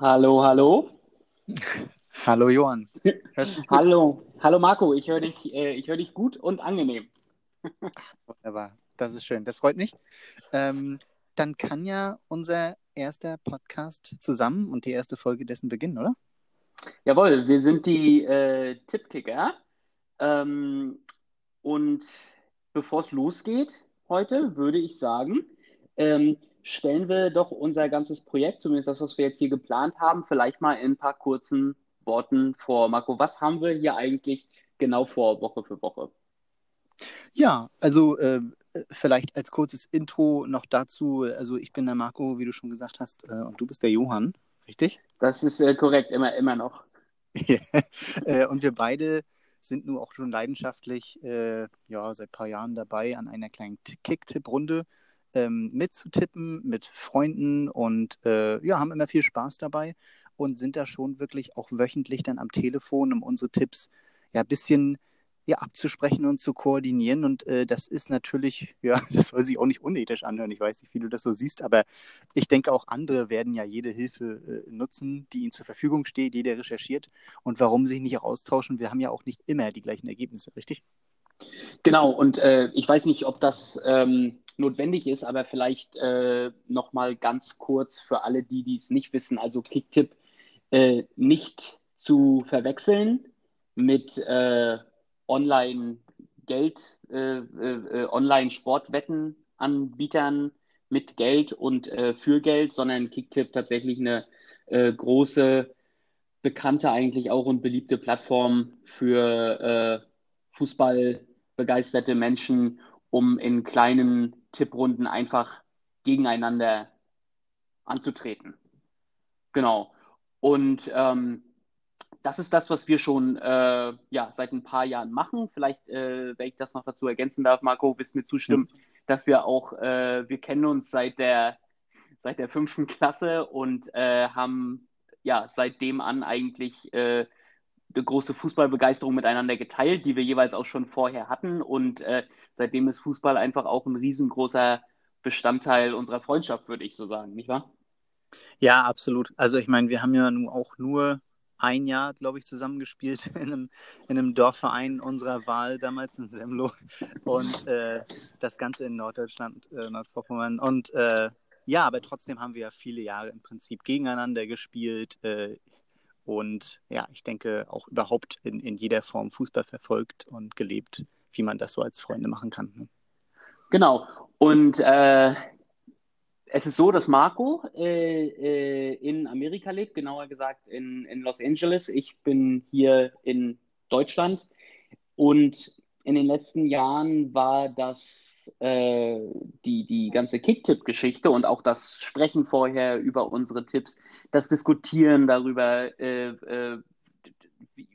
Hallo, hallo. Hallo Johann. Hallo, hallo Marco. Ich höre dich, äh, ich höre dich gut und angenehm. Wunderbar, das ist schön. Das freut mich. Ähm, dann kann ja unser erster Podcast zusammen und die erste Folge dessen beginnen, oder? Jawohl, wir sind die äh, Tippkicker. Ähm, und bevor es losgeht heute, würde ich sagen, ähm, stellen wir doch unser ganzes Projekt, zumindest das, was wir jetzt hier geplant haben, vielleicht mal in ein paar kurzen Worten vor. Marco, was haben wir hier eigentlich genau vor, Woche für Woche? Ja, also äh, vielleicht als kurzes Intro noch dazu. Also ich bin der Marco, wie du schon gesagt hast, äh, und du bist der Johann, richtig? Das ist äh, korrekt, immer, immer noch. Äh, und wir beide sind nun auch schon leidenschaftlich äh, ja, seit ein paar Jahren dabei an einer kleinen Kick-Tipp-Runde ähm, mitzutippen mit Freunden und äh, ja, haben immer viel Spaß dabei und sind da schon wirklich auch wöchentlich dann am Telefon, um unsere Tipps ja ein bisschen ja, abzusprechen und zu koordinieren. Und äh, das ist natürlich, ja, das soll sich auch nicht unethisch anhören. Ich weiß nicht, wie du das so siehst, aber ich denke auch andere werden ja jede Hilfe äh, nutzen, die ihnen zur Verfügung steht, jeder recherchiert. Und warum sich nicht auch austauschen? Wir haben ja auch nicht immer die gleichen Ergebnisse, richtig? Genau, und äh, ich weiß nicht, ob das ähm, notwendig ist, aber vielleicht äh, nochmal ganz kurz für alle, die dies nicht wissen. Also Kicktipp äh, nicht zu verwechseln mit äh, Online-Geld, äh, äh, Online-Sportwettenanbietern mit Geld und äh, für Geld, sondern Kicktipp tatsächlich eine äh, große, bekannte eigentlich auch und beliebte Plattform für äh, Fußballbegeisterte Menschen, um in kleinen Tipprunden einfach gegeneinander anzutreten. Genau. Und ähm, das ist das, was wir schon äh, ja, seit ein paar Jahren machen. Vielleicht, äh, wenn ich das noch dazu ergänzen darf, Marco, wirst mir zustimmen, ja. dass wir auch, äh, wir kennen uns seit der, seit der fünften Klasse und äh, haben ja seitdem an eigentlich äh, eine große Fußballbegeisterung miteinander geteilt, die wir jeweils auch schon vorher hatten. Und äh, seitdem ist Fußball einfach auch ein riesengroßer Bestandteil unserer Freundschaft, würde ich so sagen, nicht wahr? Ja, absolut. Also ich meine, wir haben ja nun auch nur ein Jahr, glaube ich, zusammengespielt in einem, in einem Dorfverein unserer Wahl, damals in Semlo. Und äh, das Ganze in Norddeutschland, äh, Nordvorpommern. Und äh, ja, aber trotzdem haben wir ja viele Jahre im Prinzip gegeneinander gespielt. Und ja, ich denke auch überhaupt in, in jeder Form Fußball verfolgt und gelebt, wie man das so als Freunde machen kann. Ne? Genau. Und äh, es ist so, dass Marco äh, äh, in Amerika lebt, genauer gesagt in, in Los Angeles. Ich bin hier in Deutschland. Und in den letzten Jahren war das äh, die, die ganze Kicktipp-Geschichte und auch das Sprechen vorher über unsere Tipps, das Diskutieren darüber, äh, äh, wie,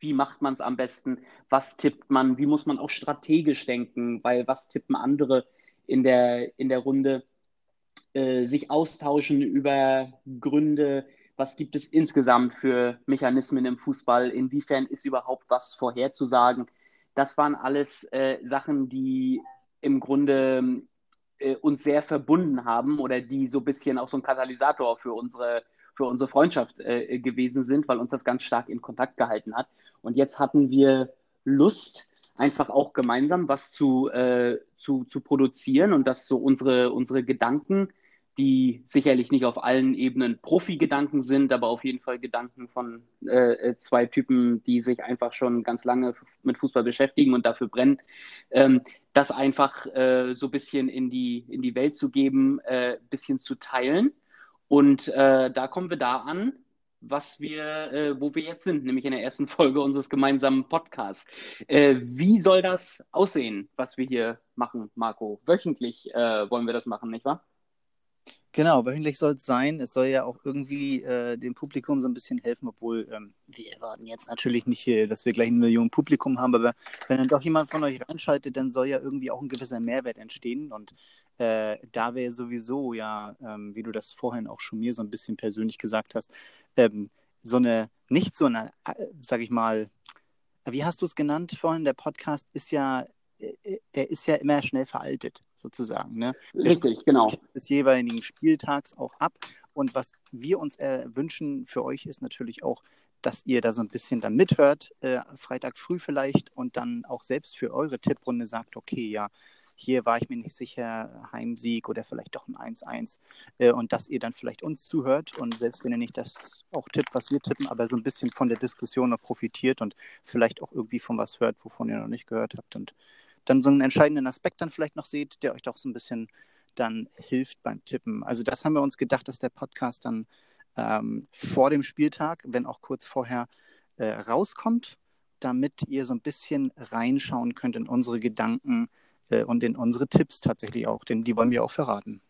wie, macht man es am besten, was tippt man, wie muss man auch strategisch denken, weil was tippen andere in der, in der Runde, äh, sich austauschen über Gründe, was gibt es insgesamt für Mechanismen im Fußball, inwiefern ist überhaupt was vorherzusagen. Das waren alles äh, Sachen, die im Grunde äh, uns sehr verbunden haben oder die so ein bisschen auch so ein Katalysator für unsere, für unsere Freundschaft äh, gewesen sind, weil uns das ganz stark in Kontakt gehalten hat. Und jetzt hatten wir Lust, einfach auch gemeinsam was zu, äh, zu, zu produzieren und dass so unsere, unsere Gedanken die sicherlich nicht auf allen Ebenen Profi-Gedanken sind, aber auf jeden Fall Gedanken von äh, äh, zwei Typen, die sich einfach schon ganz lange mit Fußball beschäftigen und dafür brennen, ähm, das einfach äh, so ein bisschen in die, in die Welt zu geben, ein äh, bisschen zu teilen. Und äh, da kommen wir da an, was wir, äh, wo wir jetzt sind, nämlich in der ersten Folge unseres gemeinsamen Podcasts. wie soll das aussehen, was wir hier machen, Marco? Wöchentlich wollen wir das machen, nicht wahr? Genau, wöchentlich soll es sein. Es soll ja auch irgendwie äh, dem Publikum so ein bisschen helfen, obwohl ähm, wir erwarten jetzt natürlich nicht, dass wir gleich ein Million Publikum haben, aber wenn dann doch jemand von euch reinschaltet, dann soll ja irgendwie auch ein gewisser Mehrwert entstehen. Und äh, da wäre sowieso ja, ähm, wie du das vorhin auch schon mir so ein bisschen persönlich gesagt hast, ähm, so eine, nicht so eine, äh, sag ich mal, wie hast du es genannt vorhin? Der Podcast ist ja er ist ja immer schnell veraltet, sozusagen. Ne? Richtig, genau. Des jeweiligen Spieltags auch ab. Und was wir uns äh, wünschen für euch ist natürlich auch, dass ihr da so ein bisschen dann mithört, äh, Freitag früh vielleicht, und dann auch selbst für eure Tipprunde sagt, okay, ja, hier war ich mir nicht sicher, Heimsieg oder vielleicht doch ein 1-1. Äh, und dass ihr dann vielleicht uns zuhört und selbst wenn ihr nicht das auch tippt, was wir tippen, aber so ein bisschen von der Diskussion noch profitiert und vielleicht auch irgendwie von was hört, wovon ihr noch nicht gehört habt und dann so einen entscheidenden Aspekt dann vielleicht noch seht, der euch doch so ein bisschen dann hilft beim Tippen. Also das haben wir uns gedacht, dass der Podcast dann ähm, vor dem Spieltag, wenn auch kurz vorher, äh, rauskommt, damit ihr so ein bisschen reinschauen könnt in unsere Gedanken, äh, und in unsere Tipps tatsächlich auch, denn die wollen wir auch verraten.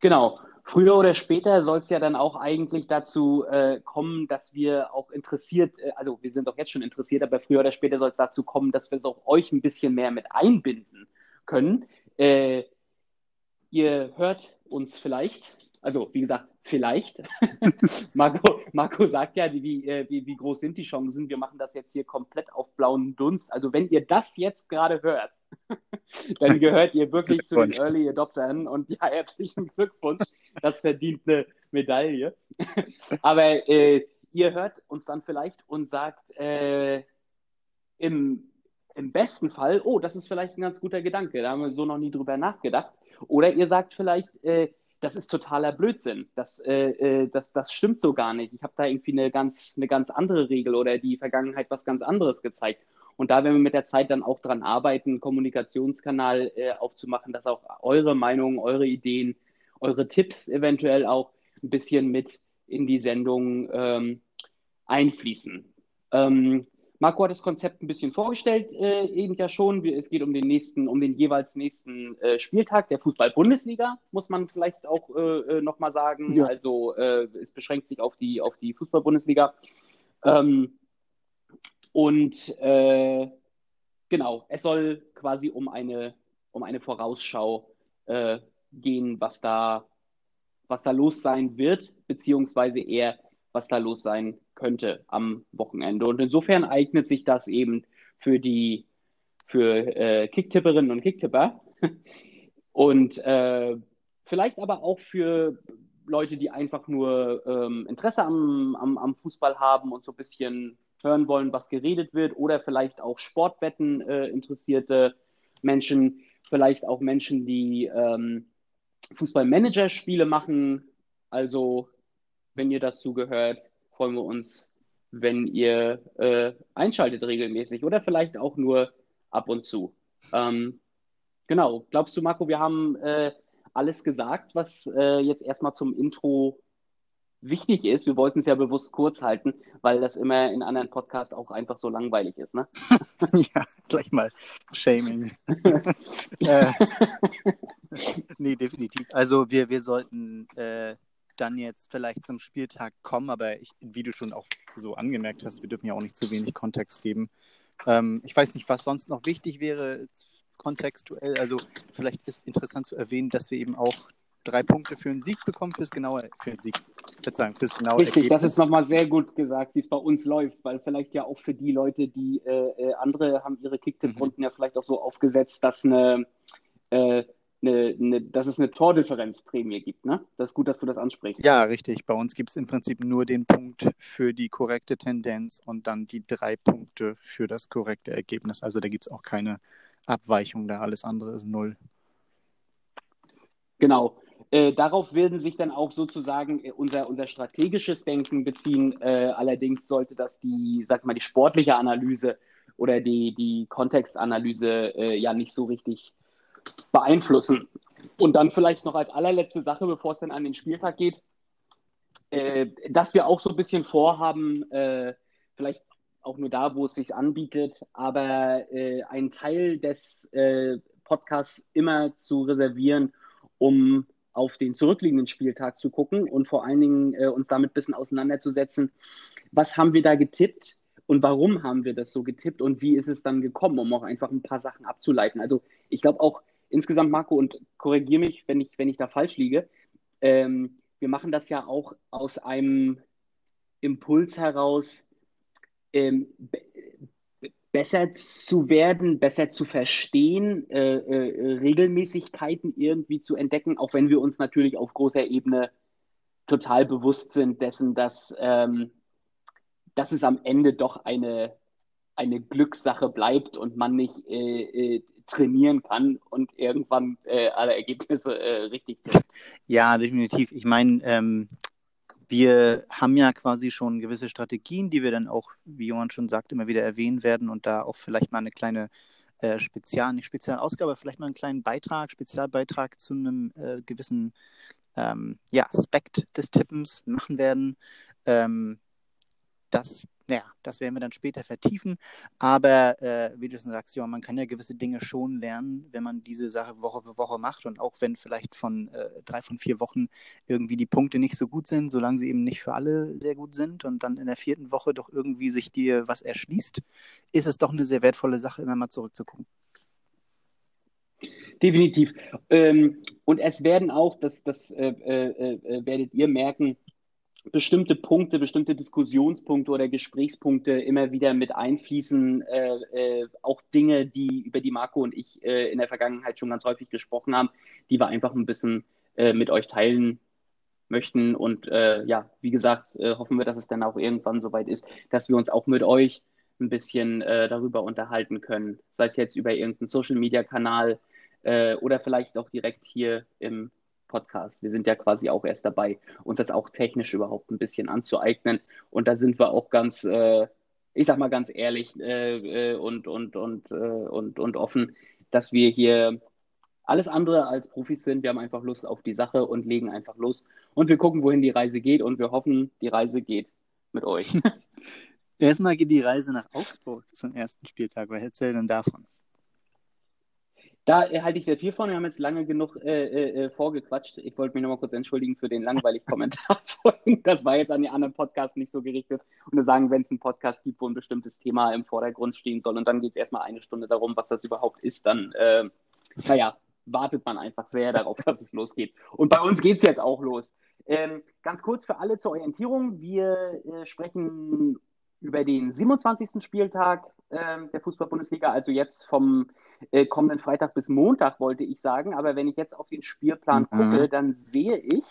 Genau. Früher oder später soll es ja dann auch eigentlich dazu äh, kommen, dass wir auch interessiert, äh, also wir sind doch jetzt schon interessiert, aber früher oder später soll es dazu kommen, dass wir es auch euch ein bisschen mehr mit einbinden können. Äh, ihr hört uns vielleicht, also wie gesagt, vielleicht. Marco, Marco sagt ja, wie, äh, wie, wie groß sind die Chancen? Wir machen das jetzt hier komplett auf blauen Dunst. Also wenn ihr das jetzt gerade hört, dann gehört ihr wirklich zu den Early Adoptern und ja, herzlichen Glückwunsch. Das verdient eine Medaille. Aber äh, ihr hört uns dann vielleicht und sagt äh, im, im besten Fall, oh, das ist vielleicht ein ganz guter Gedanke, da haben wir so noch nie drüber nachgedacht. Oder ihr sagt vielleicht, äh, das ist totaler Blödsinn. Das, äh, äh, das, das stimmt so gar nicht. Ich habe da irgendwie eine ganz, eine ganz andere Regel oder die Vergangenheit was ganz anderes gezeigt. Und da werden wir mit der Zeit dann auch dran arbeiten, einen Kommunikationskanal äh, aufzumachen, dass auch eure Meinungen, eure Ideen, eure Tipps eventuell auch ein bisschen mit in die Sendung ähm, einfließen. Ähm, Marco hat das Konzept ein bisschen vorgestellt, äh, eben ja schon. Es geht um den nächsten, um den jeweils nächsten äh, Spieltag der Fußball-Bundesliga, muss man vielleicht auch äh, äh nochmal sagen. Ja. Also äh, es beschränkt sich auf die, auf die Fußball-Bundesliga. Ähm, und äh, genau, es soll quasi um eine, um eine Vorausschau äh, gehen, was da, was da los sein wird, beziehungsweise eher, was da los sein könnte am Wochenende. Und insofern eignet sich das eben für die für äh, Kicktipperinnen und Kicktipper. Und äh, vielleicht aber auch für Leute, die einfach nur ähm, Interesse am, am, am Fußball haben und so ein bisschen hören wollen, was geredet wird, oder vielleicht auch Sportwetten äh, interessierte Menschen, vielleicht auch Menschen, die ähm, Fußballmanager-Spiele machen. Also, wenn ihr dazu gehört, freuen wir uns, wenn ihr äh, einschaltet regelmäßig oder vielleicht auch nur ab und zu. Ähm, genau, glaubst du, Marco, wir haben äh, alles gesagt, was äh, jetzt erstmal zum Intro wichtig ist, wir wollten es ja bewusst kurz halten, weil das immer in anderen Podcasts auch einfach so langweilig ist, ne? ja, gleich mal Shaming. äh, nee, definitiv. Also wir, wir sollten äh, dann jetzt vielleicht zum Spieltag kommen, aber ich, wie du schon auch so angemerkt hast, wir dürfen ja auch nicht zu wenig Kontext geben. Ähm, ich weiß nicht, was sonst noch wichtig wäre kontextuell. Also vielleicht ist interessant zu erwähnen, dass wir eben auch drei Punkte für einen Sieg bekommen, fürs genaue, für den Sieg, Verzeihung, fürs genaue Richtig, Ergebnis. das ist nochmal sehr gut gesagt, wie es bei uns läuft, weil vielleicht ja auch für die Leute, die äh, äh andere haben ihre Kicktipp-Runden mhm. ja vielleicht auch so aufgesetzt, dass eine, äh, eine, eine, dass es eine Tordifferenzprämie gibt, ne? Das ist gut, dass du das ansprichst. Ja, richtig. Bei uns gibt es im Prinzip nur den Punkt für die korrekte Tendenz und dann die drei Punkte für das korrekte Ergebnis. Also da gibt es auch keine Abweichung, da alles andere ist null. Genau. Äh, darauf werden sich dann auch sozusagen äh, unser, unser strategisches Denken beziehen. Äh, allerdings sollte das die, sag mal, die sportliche Analyse oder die, die Kontextanalyse äh, ja nicht so richtig beeinflussen. Und dann vielleicht noch als allerletzte Sache, bevor es dann an den Spieltag geht, äh, dass wir auch so ein bisschen vorhaben, vielleicht auch nur da, wo es sich anbietet, aber einen Teil des Podcasts immer zu reservieren, um auf den zurückliegenden Spieltag zu gucken und vor allen Dingen äh, uns damit ein bisschen auseinanderzusetzen, was haben wir da getippt und warum haben wir das so getippt und wie ist es dann gekommen, um auch einfach ein paar Sachen abzuleiten. Also ich glaube auch insgesamt, Marco, und korrigiere mich, wenn ich, wenn ich da falsch liege, ähm, wir machen das ja auch aus einem Impuls heraus, ähm, besser zu werden, besser zu verstehen, äh, äh, Regelmäßigkeiten irgendwie zu entdecken, auch wenn wir uns natürlich auf großer Ebene total bewusst sind dessen, dass, ähm, dass es am Ende doch eine, eine Glückssache bleibt und man nicht äh, äh trainieren kann und irgendwann äh, alle Ergebnisse äh, richtig sind. Ja, definitiv. Ich meine, ähm, wir haben ja quasi schon gewisse Strategien, die wir dann auch, wie Johann schon sagt, immer wieder erwähnen werden und da auch vielleicht mal eine kleine äh, Spezial, nicht Spezialausgabe, vielleicht mal einen kleinen Beitrag, Spezialbeitrag zu einem äh, gewissen ähm, ja, Aspekt des Tippens machen werden. Ähm, das naja, das werden wir dann später vertiefen. Aber äh, wie du schon sagst, ja, man kann ja gewisse Dinge schon lernen, wenn man diese Sache Woche für Woche macht. Und auch wenn vielleicht von äh, drei von vier Wochen irgendwie die Punkte nicht so gut sind, solange sie eben nicht für alle sehr gut sind und dann in der vierten Woche doch irgendwie sich dir was erschließt, ist es doch eine sehr wertvolle Sache, immer mal zurückzugucken. Definitiv. Ähm, und es werden auch, das, das äh, äh, äh werdet ihr merken, bestimmte Punkte, bestimmte Diskussionspunkte oder Gesprächspunkte immer wieder mit einfließen, äh, äh, auch Dinge, die über die Marco und ich äh, in der Vergangenheit schon ganz häufig gesprochen haben, die wir einfach ein bisschen äh, mit euch teilen möchten. Und äh, ja, wie gesagt, äh, hoffen wir, dass es dann auch irgendwann soweit ist, dass wir uns auch mit euch ein bisschen darüber unterhalten können, sei es jetzt über irgendeinen Social-Media-Kanal oder vielleicht auch direkt hier im Podcast. Wir sind ja quasi auch erst dabei, uns das auch technisch überhaupt ein bisschen anzueignen. Und da sind wir auch ganz, äh, ich sag mal ganz ehrlich äh, äh und, und, und, äh, und, und offen, dass wir hier alles andere als Profis sind. Wir haben einfach Lust auf die Sache und legen einfach los. Und wir gucken, wohin die Reise geht. Und wir hoffen, die Reise geht mit euch. Erstmal geht die Reise nach Augsburg zum ersten Spieltag. Was erzählt denn davon? Da halte ich sehr viel von. Wir haben jetzt lange genug äh, äh, äh vorgequatscht. Ich wollte mich nochmal kurz entschuldigen für den langweiligen Kommentar. Das war jetzt an die anderen Podcasts nicht so gerichtet. Und wir sagen, wenn es einen Podcast gibt, wo ein bestimmtes Thema im Vordergrund stehen soll und dann geht es erstmal eine Stunde darum, was das überhaupt ist, dann, äh, naja, wartet man einfach sehr darauf, dass es losgeht. Und bei uns geht es jetzt auch los. Ähm, ganz kurz für alle zur Orientierung. Wir äh, sprechen über den 27. Spieltag äh, der Fußball-Bundesliga, also jetzt vom äh, kommenden Freitag bis Montag, wollte ich sagen. Aber wenn ich jetzt auf den Spielplan mhm. gucke, dann sehe ich,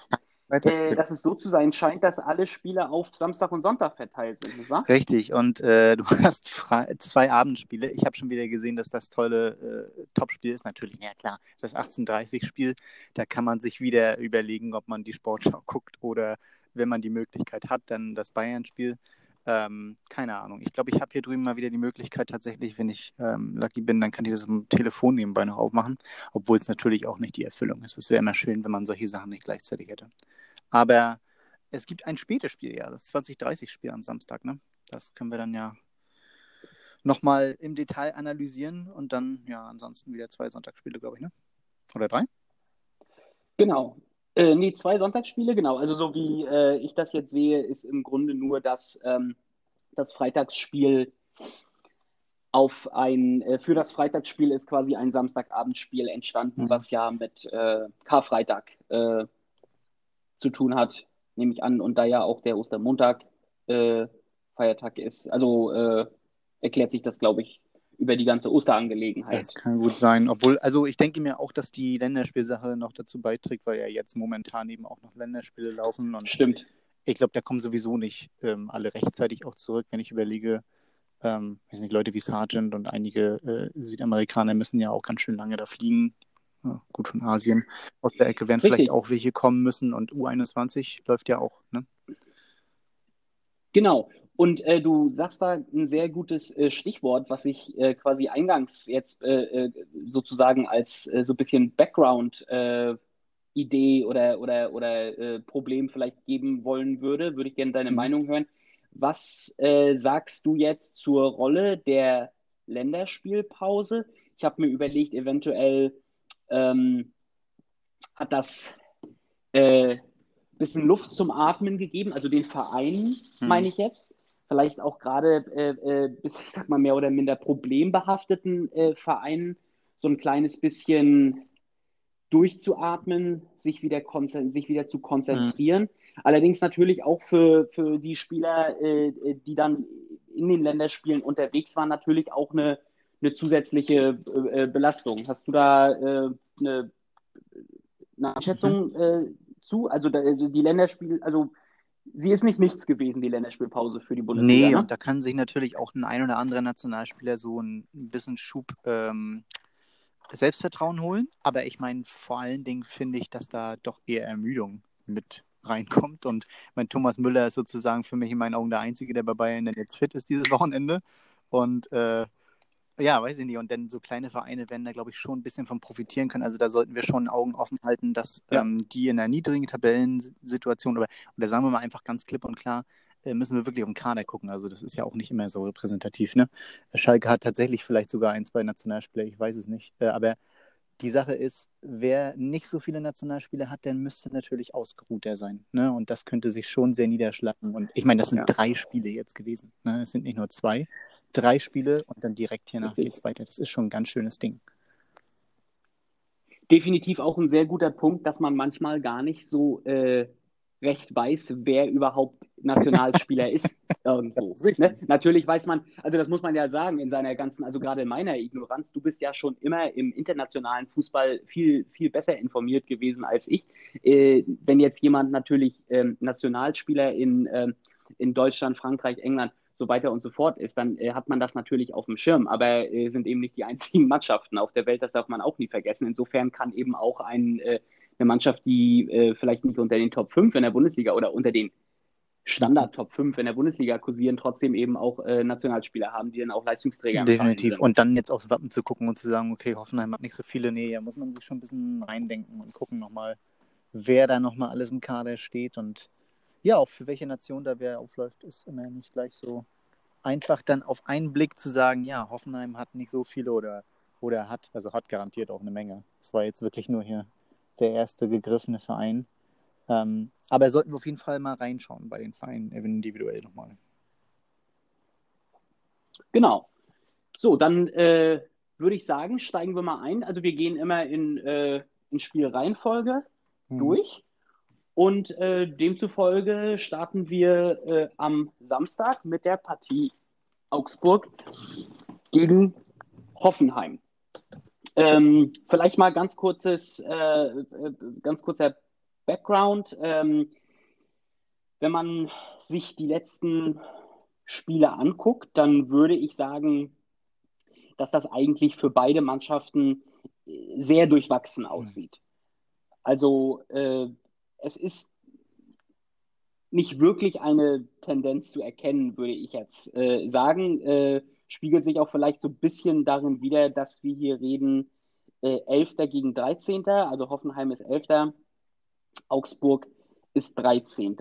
äh, dass es so zu sein scheint, dass alle Spiele auf Samstag und Sonntag verteilt sind, nicht wahr? Richtig, und äh, du hast zwei Abendspiele. Ich habe schon wieder gesehen, dass das tolle äh, Topspiel ist. Natürlich, ja klar, das 18:30-Spiel. Da kann man sich wieder überlegen, ob man die Sportschau guckt oder wenn man die Möglichkeit hat, dann das Bayern-Spiel. Ähm, keine Ahnung. Ich glaube, ich habe hier drüben mal wieder die Möglichkeit, tatsächlich, wenn ich ähm, lucky bin, dann kann ich das am Telefon nebenbei noch aufmachen, obwohl es natürlich auch nicht die Erfüllung ist. Es wäre immer schön, wenn man solche Sachen nicht gleichzeitig hätte. Aber es gibt ein spätes Spiel, ja, das 2030-Spiel am Samstag, ne? Das können wir dann ja nochmal im Detail analysieren und dann, ja, ansonsten wieder zwei Sonntagsspiele, glaube ich, ne? Oder drei? Genau. Äh, nee, zwei Sonntagsspiele, genau. Also so wie äh, ich das jetzt sehe, ist im Grunde nur das, ähm, das Freitagsspiel auf ein, äh, für das Freitagsspiel ist quasi ein Samstagabendspiel entstanden, mhm. was ja mit äh, Karfreitag äh, zu tun hat, nehme ich an. Und da ja auch der Ostermontag äh, Feiertag ist, also äh, erklärt sich das, glaube ich, über die ganze Osterangelegenheit. Das kann gut sein. Obwohl, also ich denke mir auch, dass die Länderspielsache noch dazu beiträgt, weil ja jetzt momentan eben auch noch Länderspiele laufen. Und Stimmt. Ich glaube, da kommen sowieso nicht ähm, alle rechtzeitig auch zurück, wenn ich überlege, ähm, weiß nicht, Leute wie Sargent und einige äh, Südamerikaner müssen ja auch ganz schön lange da fliegen. Ja, gut von Asien. Aus der Ecke werden Richtig. vielleicht auch welche kommen müssen und U21 läuft ja auch, ne? Genau. Und äh, du sagst da ein sehr gutes äh, Stichwort, was ich äh, quasi eingangs jetzt äh, äh, sozusagen als äh, so ein bisschen Background-Idee oder, oder, oder Problem vielleicht geben wollen würde. Würde ich gerne deine mhm. Meinung hören. Was sagst du jetzt zur Rolle der Länderspielpause? Ich habe mir überlegt, eventuell ähm, hat das ein bisschen Luft zum Atmen gegeben, also den Verein, mhm. meine ich jetzt vielleicht auch gerade äh, äh, bis, ich sag mal, mehr oder minder problembehafteten äh, Vereinen so ein kleines bisschen durchzuatmen, sich wieder, sich wieder zu konzentrieren. Mhm. Allerdings natürlich auch für, für die Spieler, äh, die dann in den Länderspielen unterwegs waren, natürlich auch eine, eine zusätzliche äh, Belastung. Hast du da eine, eine Einschätzung mhm. zu? Also die Länderspiele, also sie ist nicht nichts gewesen, die Länderspielpause für die Bundesliga. Nee, ne? und da kann sich natürlich auch ein ein oder andere Nationalspieler so ein bisschen Schub ähm, Selbstvertrauen holen. Aber ich meine, vor allen Dingen finde ich, dass da doch eher Ermüdung mit reinkommt. Und mein Thomas Müller ist sozusagen für mich in meinen Augen der Einzige, der bei Bayern jetzt fit ist dieses Wochenende. Und äh, ja, weiß ich nicht. Und dann so kleine Vereine werden da, glaube ich, schon ein bisschen von profitieren können. Also da sollten wir schon Augen offen halten, dass ja. ähm, die in einer niedrigen Tabellensituation, oder, oder sagen wir mal einfach ganz klipp und klar, äh, müssen wir wirklich auf den Kader gucken. Also das ist ja auch nicht immer so repräsentativ. Ne? Schalke hat tatsächlich vielleicht sogar ein, zwei Nationalspieler, ich weiß es nicht. Äh, aber die Sache ist, wer nicht so viele Nationalspieler hat, der müsste natürlich ausgeruhter sein. Ne? Und das könnte sich schon sehr niederschlagen. Und ich meine, das sind ja. drei Spiele jetzt gewesen. Ne? Es sind nicht nur zwei. Drei Spiele und dann direkt hiernach geht es weiter. Das ist schon ein ganz schönes Ding. Definitiv auch ein sehr guter Punkt, dass man manchmal gar nicht so äh, recht weiß, wer überhaupt Nationalspieler ist irgendwo. Ist ne? Natürlich weiß man, also das muss man ja sagen, in seiner ganzen, also gerade in meiner Ignoranz, du bist ja schon immer im internationalen Fußball viel, viel besser informiert gewesen als ich. Äh, wenn jetzt jemand natürlich ähm, Nationalspieler in, ähm, in Deutschland, Frankreich, England, so weiter und so fort ist, dann äh, hat man das natürlich auf dem Schirm. Aber äh, sind eben nicht die einzigen Mannschaften auf der Welt, das darf man auch nie vergessen. Insofern kann eben auch ein äh, eine Mannschaft, die äh, vielleicht nicht unter den Top 5 in der Bundesliga oder unter den Standard Top 5 in der Bundesliga kursieren, trotzdem eben auch äh, Nationalspieler haben, die dann auch Leistungsträger haben. Definitiv. Und dann jetzt aufs Wappen zu gucken und zu sagen, okay, Hoffenheim hat nicht so viele. Nee, da muss man sich schon ein bisschen reindenken und gucken nochmal, wer da nochmal alles im Kader steht und ja, auch für welche Nation da wer aufläuft, ist immer nicht gleich so einfach dann auf einen Blick zu sagen, ja, Hoffenheim hat nicht so viele oder, oder hat, also hat garantiert auch eine Menge. Das war jetzt wirklich nur hier der erste gegriffene Verein. Ähm, aber sollten wir auf jeden Fall mal reinschauen bei den Vereinen individuell nochmal. Genau. So, dann äh, würde ich sagen, steigen wir mal ein. Also wir gehen immer in, äh, in Spielreihenfolge mhm. durch. Und äh, demzufolge starten wir äh, am Samstag mit der Partie Augsburg gegen Hoffenheim. Ähm, vielleicht mal ganz kurzes, äh, äh, ganz kurzer Background. Ähm, wenn man sich die letzten Spiele anguckt, dann würde ich sagen, dass das eigentlich für beide Mannschaften äh, sehr durchwachsen aussieht. Also äh, es ist nicht wirklich eine Tendenz zu erkennen, würde ich jetzt äh, sagen. Äh, spiegelt sich auch vielleicht so ein bisschen darin wider, dass wir hier reden, äh, 11. gegen 13. Also Hoffenheim ist 11. Augsburg ist 13.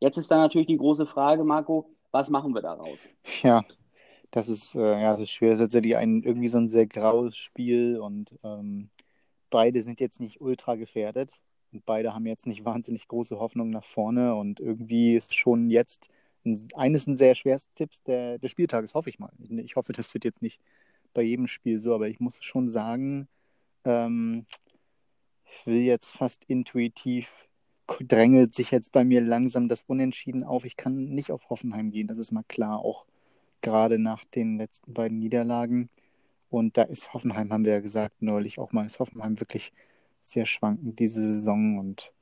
Jetzt ist dann natürlich die große Frage, Marco, was machen wir daraus? Ja, das ist, äh, ja, das ist schwer. Das ist tatsächlich ein, irgendwie so ein sehr graues Spiel und ähm, beide sind jetzt nicht ultra gefährdet und beide haben jetzt nicht wahnsinnig große Hoffnung nach vorne und irgendwie ist schon jetzt eines ein sehr schwersten Tipps der, des Spieltages, hoffe ich mal. Ich hoffe, das wird jetzt nicht bei jedem Spiel so, aber ich muss schon sagen, ähm, ich will jetzt fast intuitiv, drängelt sich jetzt bei mir langsam das Unentschieden auf. Ich kann nicht auf Hoffenheim gehen, das ist mal klar, auch gerade nach den letzten beiden Niederlagen. Und da ist Hoffenheim, haben wir ja gesagt, neulich auch mal, ist Hoffenheim wirklich sehr schwankend diese Saison und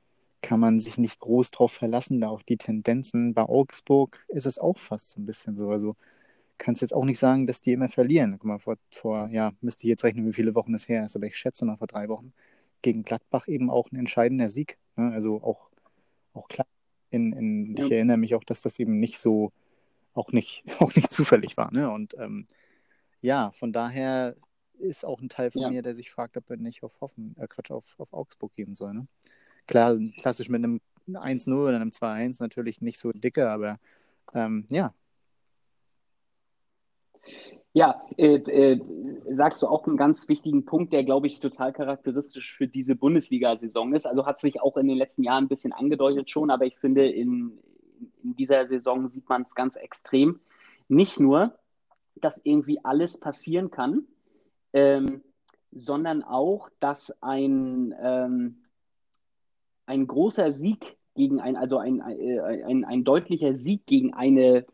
kann man sich nicht groß drauf verlassen, da auch die Tendenzen. Bei Augsburg ist es auch fast so ein bisschen so. Also kannst jetzt auch nicht sagen, dass die immer verlieren. Guck mal, vor, vor, ja, müsste ich jetzt rechnen, wie viele Wochen es her ist, aber ich schätze noch vor drei Wochen gegen Gladbach eben auch ein entscheidender Sieg. Ne? Also auch, auch klar. In, in, ja. Ich erinnere mich auch, dass das eben nicht so, auch nicht, auch nicht zufällig war. Ne? Und ähm, ja, von daher ist auch ein Teil von ja. mir, der sich fragt, ob er nicht auf Hoffen, äh, Quatsch, auf, auf Augsburg gehen soll. Ne? Klar, klassisch mit einem 1-0 oder einem 2-1 natürlich nicht so dicke, aber ähm, ja. Ja, äh, äh, sagst du auch einen ganz wichtigen Punkt, der, glaube ich, total charakteristisch für diese Bundesliga-Saison ist. Also hat sich auch in den letzten Jahren ein bisschen angedeutet schon, aber ich finde, in, in dieser Saison sieht man es ganz extrem. Nicht nur, dass irgendwie alles passieren kann, ähm, sondern auch, dass ein, ähm, ein großer Sieg gegen ein, also ein, ein, ein, ein deutlicher Sieg gegen eine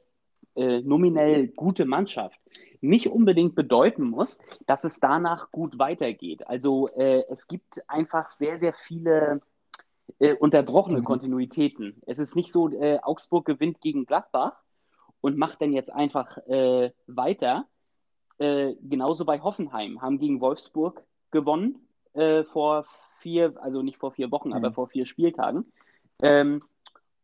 äh, nominell gute Mannschaft nicht unbedingt bedeuten muss, dass es danach gut weitergeht. Also äh, es gibt einfach sehr, sehr viele äh, unterbrochene mhm. Kontinuitäten. Es ist nicht so, äh, Augsburg gewinnt gegen Gladbach und macht dann jetzt einfach äh, weiter. Äh, genauso bei Hoffenheim, haben gegen Wolfsburg gewonnen äh, vor vier, also nicht vor vier Wochen, mhm. aber vor vier Spieltagen. Ähm,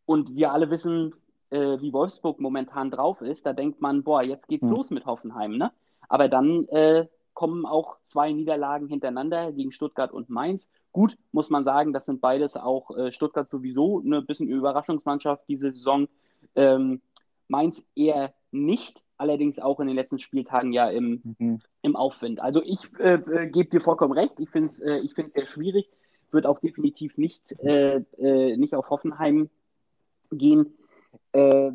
und wir alle wissen, äh, wie Wolfsburg momentan drauf ist. Da denkt man, boah, jetzt geht's mhm. los mit Hoffenheim, ne? Aber dann äh, kommen auch zwei Niederlagen hintereinander gegen Stuttgart und Mainz. Gut, muss man sagen, das sind beides auch äh, Stuttgart sowieso eine bisschen Überraschungsmannschaft diese Saison. Ähm, Mainz eher nicht, allerdings auch in den letzten Spieltagen ja im, mhm. im Aufwind. Also ich äh, äh gebe dir vollkommen recht, ich finde es äh, ich sehr schwierig, wird auch definitiv nicht, äh, äh, nicht auf Hoffenheim gehen. Äh,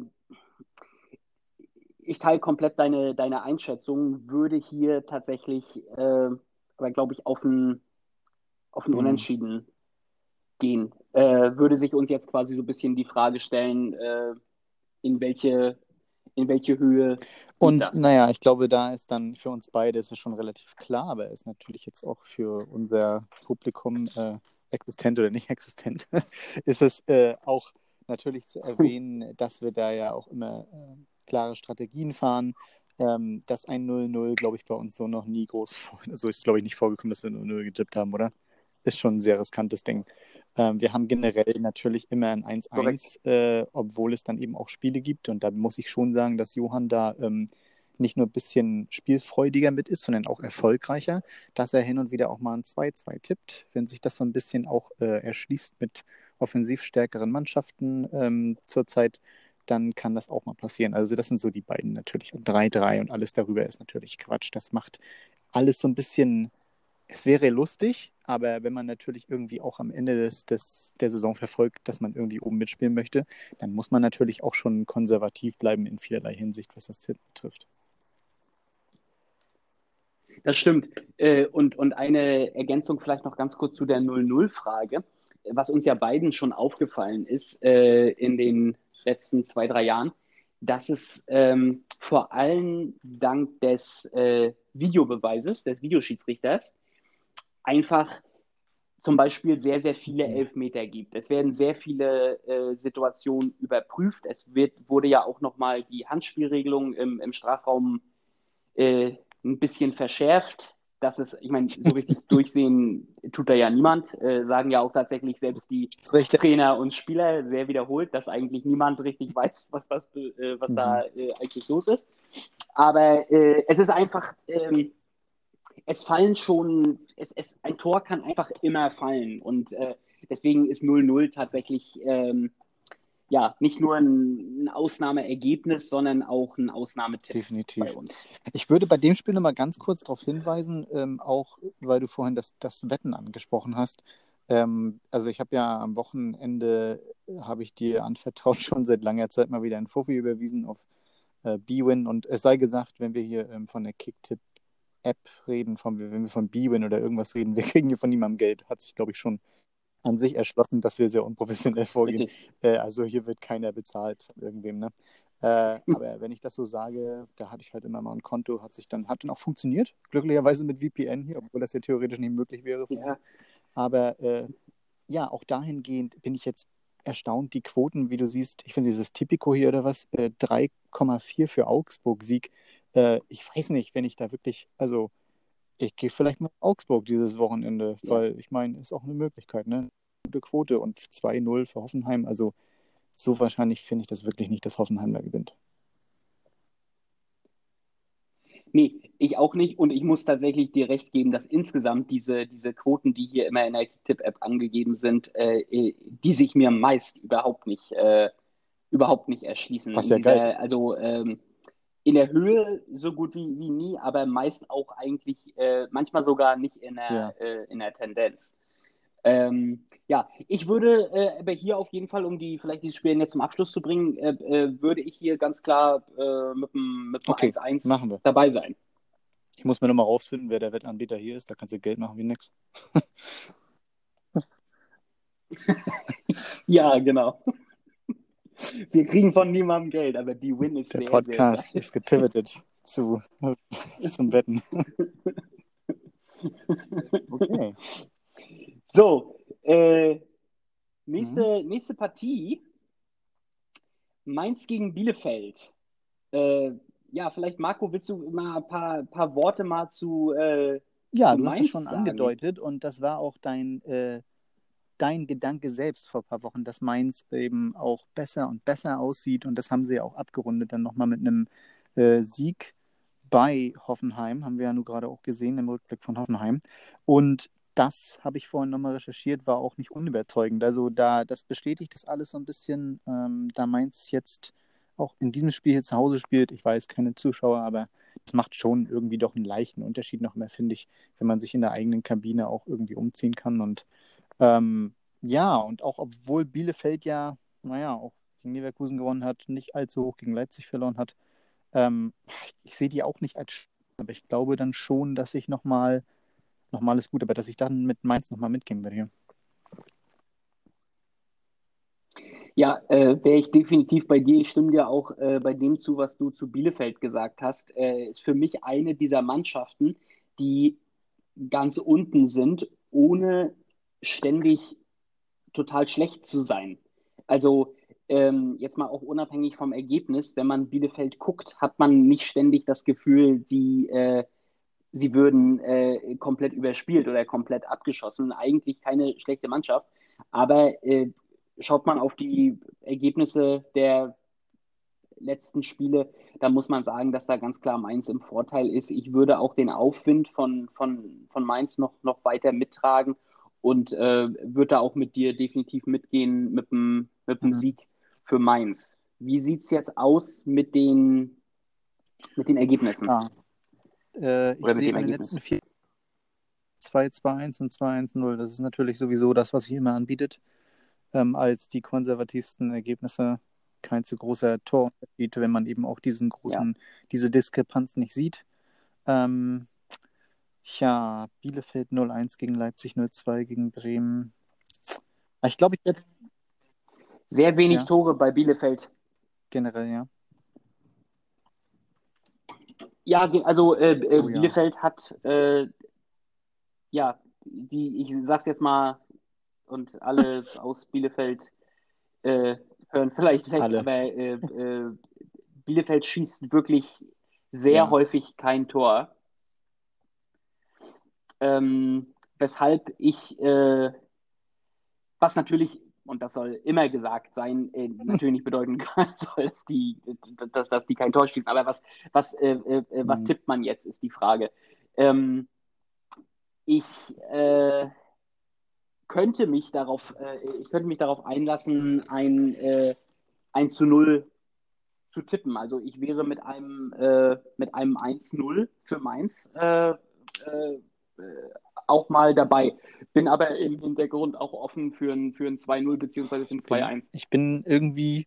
ich teile komplett deine, deine Einschätzung, würde hier tatsächlich, aber glaube ich, auf ein, auf ein mhm. Unentschieden gehen. würde sich uns jetzt quasi so ein bisschen die Frage stellen, in welche, in welche Höhe. Und das? naja, ich glaube, da ist dann für uns beide ist es schon relativ klar, aber ist natürlich jetzt auch für unser Publikum äh, existent oder nicht existent, ist es äh, auch natürlich zu erwähnen, dass wir da ja auch immer äh, klare Strategien fahren. Ähm, dass ein 0-0, glaube ich, bei uns so noch nie groß, so ist es, glaube ich, nicht vorgekommen, dass wir 0-0 getippt haben, oder? Ist schon ein sehr riskantes Ding. Ähm, wir haben generell natürlich immer ein 1-1, äh, obwohl es dann eben auch Spiele gibt. Und da muss ich schon sagen, dass Johann da ähm, nicht nur ein bisschen spielfreudiger mit ist, sondern auch erfolgreicher, dass er hin und wieder auch mal ein 2-2 tippt. Wenn sich das so ein bisschen auch äh, erschließt mit offensiv stärkeren Mannschaften ähm, zurzeit, dann kann das auch mal passieren. Also das sind so die beiden natürlich. Und 3-3 und alles darüber ist natürlich Quatsch. Das macht alles so ein bisschen es wäre lustig, aber wenn man natürlich irgendwie auch am Ende des, des, der Saison verfolgt, dass man irgendwie oben mitspielen möchte, dann muss man natürlich auch schon konservativ bleiben in vielerlei Hinsicht, was das Tipp betrifft. Das stimmt. Äh, und, und eine Ergänzung vielleicht noch ganz kurz zu der 0-0-Frage. Was uns ja beiden schon aufgefallen ist äh, in den letzten zwei, drei Jahren, dass es ähm, vor allem dank des äh, Videobeweises, des Videoschiedsrichters, einfach zum Beispiel sehr, sehr viele Elfmeter gibt. Es werden sehr viele äh, Situationen überprüft. Es wird, wurde ja auch nochmal die Handspielregelung im, im Strafraum äh, ein bisschen verschärft. Das ist, ich meine, so richtig durchsehen tut da ja niemand. Äh, sagen ja auch tatsächlich selbst die Trainer und Spieler sehr wiederholt, dass eigentlich niemand richtig weiß, was, was, äh, was mhm. da äh, eigentlich los ist. Aber äh, es ist einfach ähm, es fallen schon, es, es, ein Tor kann einfach immer fallen. Und äh, deswegen ist 0-0 tatsächlich ähm, ja nicht nur ein, ein, Ausnahmeergebnis, sondern auch ein Ausnahmetipp Definitiv. bei uns. Ich würde bei dem Spiel nochmal ganz kurz darauf hinweisen, ähm, auch weil du vorhin das, das Wetten angesprochen hast. Ähm, also ich habe ja am Wochenende, äh, habe ich dir anvertraut, schon seit langer Zeit mal wieder ein Fuffi überwiesen auf äh, B-Win. Und es sei gesagt, wenn wir hier ähm, von der Kicktipp App reden, von, wenn wir von Bwin oder irgendwas reden, wir kriegen hier von niemandem Geld. Hat sich, glaube ich, schon an sich erschlossen, dass wir sehr unprofessionell vorgehen. Äh, also hier wird keiner bezahlt von irgendwem. Ne? Äh, aber wenn ich das so sage, da hatte ich halt immer mal ein Konto, hat sich dann, hat dann auch funktioniert. Glücklicherweise mit VPN hier, obwohl das ja theoretisch nicht möglich wäre. Ja. Aber äh, ja, auch dahingehend bin ich jetzt erstaunt, die Quoten, wie du siehst, ich finde dieses Typico hier oder was, äh, 3,4 für Augsburg-Sieg. Äh, ich weiß nicht, wenn ich da wirklich, also ich gehe vielleicht mal Augsburg dieses Wochenende, ja. weil ich meine, ist auch eine Möglichkeit, ne? Gute Quote und 2-0 für Hoffenheim. Also so wahrscheinlich finde ich das wirklich nicht, dass Hoffenheim da gewinnt. Nee, ich auch nicht. Und ich muss tatsächlich dir recht geben, dass insgesamt diese, diese Quoten, die hier immer in der Tipp-App angegeben sind, äh, äh, die sich mir meist überhaupt nicht, äh, überhaupt nicht erschließen. Was ja geil. Also ähm, in der Höhe so gut wie, wie nie, aber meist auch eigentlich, äh, manchmal sogar nicht in der, ja. äh, in der Tendenz. Ähm, ja, ich würde äh, aber hier auf jeden Fall, um die vielleicht dieses Spiel jetzt zum Abschluss zu bringen, äh, äh, würde ich hier ganz klar äh, mit dem, mit dem okay, 1-1 dabei sein. Ich muss mir nochmal rausfinden, wer der Wettanbieter hier ist. Da kannst du Geld machen wie nix. ja, genau. Wir kriegen von niemandem Geld, aber die Win ist Der sehr, Podcast sehr ist gepivotet zu, zum Wetten. Okay. So, äh, nächste, nächste Partie. Mainz gegen Bielefeld. Äh, ja, vielleicht, Marco, willst du mal ein paar, paar Worte mal zu. Äh, Ja, zu du hast es Mainz schon sagen? angedeutet und das war auch dein, äh, dein Gedanke selbst vor ein paar Wochen, dass Mainz eben auch besser und besser aussieht und das haben sie ja auch abgerundet dann nochmal mit einem äh, Sieg bei Hoffenheim, haben wir ja nur gerade auch gesehen im Rückblick von Hoffenheim und das habe ich vorhin nochmal recherchiert, war auch nicht unüberzeugend. Also da, das bestätigt das alles so ein bisschen, ähm, da Mainz jetzt auch in diesem Spiel hier zu Hause spielt. Ich weiß, keine Zuschauer, aber es macht schon irgendwie doch einen leichten Unterschied noch mehr, finde ich, wenn man sich in der eigenen Kabine auch irgendwie umziehen kann. Und ähm, ja, und auch obwohl Bielefeld ja, naja, auch gegen Leverkusen gewonnen hat, nicht allzu hoch gegen Leipzig verloren hat, ähm, ich, ich sehe die auch nicht als aber ich glaube dann schon, dass ich nochmal, nochmal ist gut, aber dass ich dann mit Mainz nochmal mitgehen würde hier. Ja, äh, wäre ich definitiv bei dir. Ich stimme dir auch äh, bei dem zu, was du zu Bielefeld gesagt hast. Äh, ist für mich eine dieser Mannschaften, die ganz unten sind, ohne ständig total schlecht zu sein. Also ähm, jetzt mal auch unabhängig vom Ergebnis, wenn man Bielefeld guckt, hat man nicht ständig das Gefühl, sie, äh, sie würden äh, komplett überspielt oder komplett abgeschossen. Eigentlich keine schlechte Mannschaft, aber äh, schaut man auf die Ergebnisse der letzten Spiele, da muss man sagen, dass da ganz klar Mainz im Vorteil ist. Ich würde auch den Aufwind von, von, von Mainz noch, noch weiter mittragen und äh, würde da auch mit dir definitiv mitgehen mit dem, mit dem Mhm. Sieg für Mainz. Wie sieht es jetzt aus mit den, mit den Ergebnissen? Ja. Äh, ich sehe bei den letzten vier 2-2-1 und 2-1-0. Das ist natürlich sowieso das, was sich immer anbietet, ähm, als die konservativsten Ergebnisse. Kein zu großer Torunterschied, wenn man eben auch diesen großen, diese Diskrepanz nicht sieht. Ähm, ja, Bielefeld 0-1 gegen Leipzig 0-2 gegen Bremen. Ah, Ich glaube, ich werde Sehr wenig Ja. Tore bei Bielefeld. generell, ja. Ja, also äh, äh, Oh ja. Bielefeld hat, äh, ja, die, ich sag's jetzt mal, und alle aus Bielefeld äh, hören vielleicht weg, Alle. aber äh, äh, Bielefeld schießt wirklich sehr Ja. häufig kein Tor. Ähm, weshalb ich, äh, was natürlich, und das soll immer gesagt sein, äh, natürlich nicht bedeuten kann, soll, dass die, dass, dass die kein Tor schießen. Aber was, was, äh, äh, was Mhm. tippt man jetzt, ist die Frage. Ähm, ich äh, könnte mich darauf, äh, ich könnte mich darauf einlassen, ein, äh, ein zu 0 zu tippen. Also ich wäre mit einem, äh, mit einem 1-0 für Mainz äh, äh, äh, auch mal dabei. Bin aber im Hintergrund auch offen für ein, für ein 2-0 beziehungsweise für ein 2-1. Ich bin irgendwie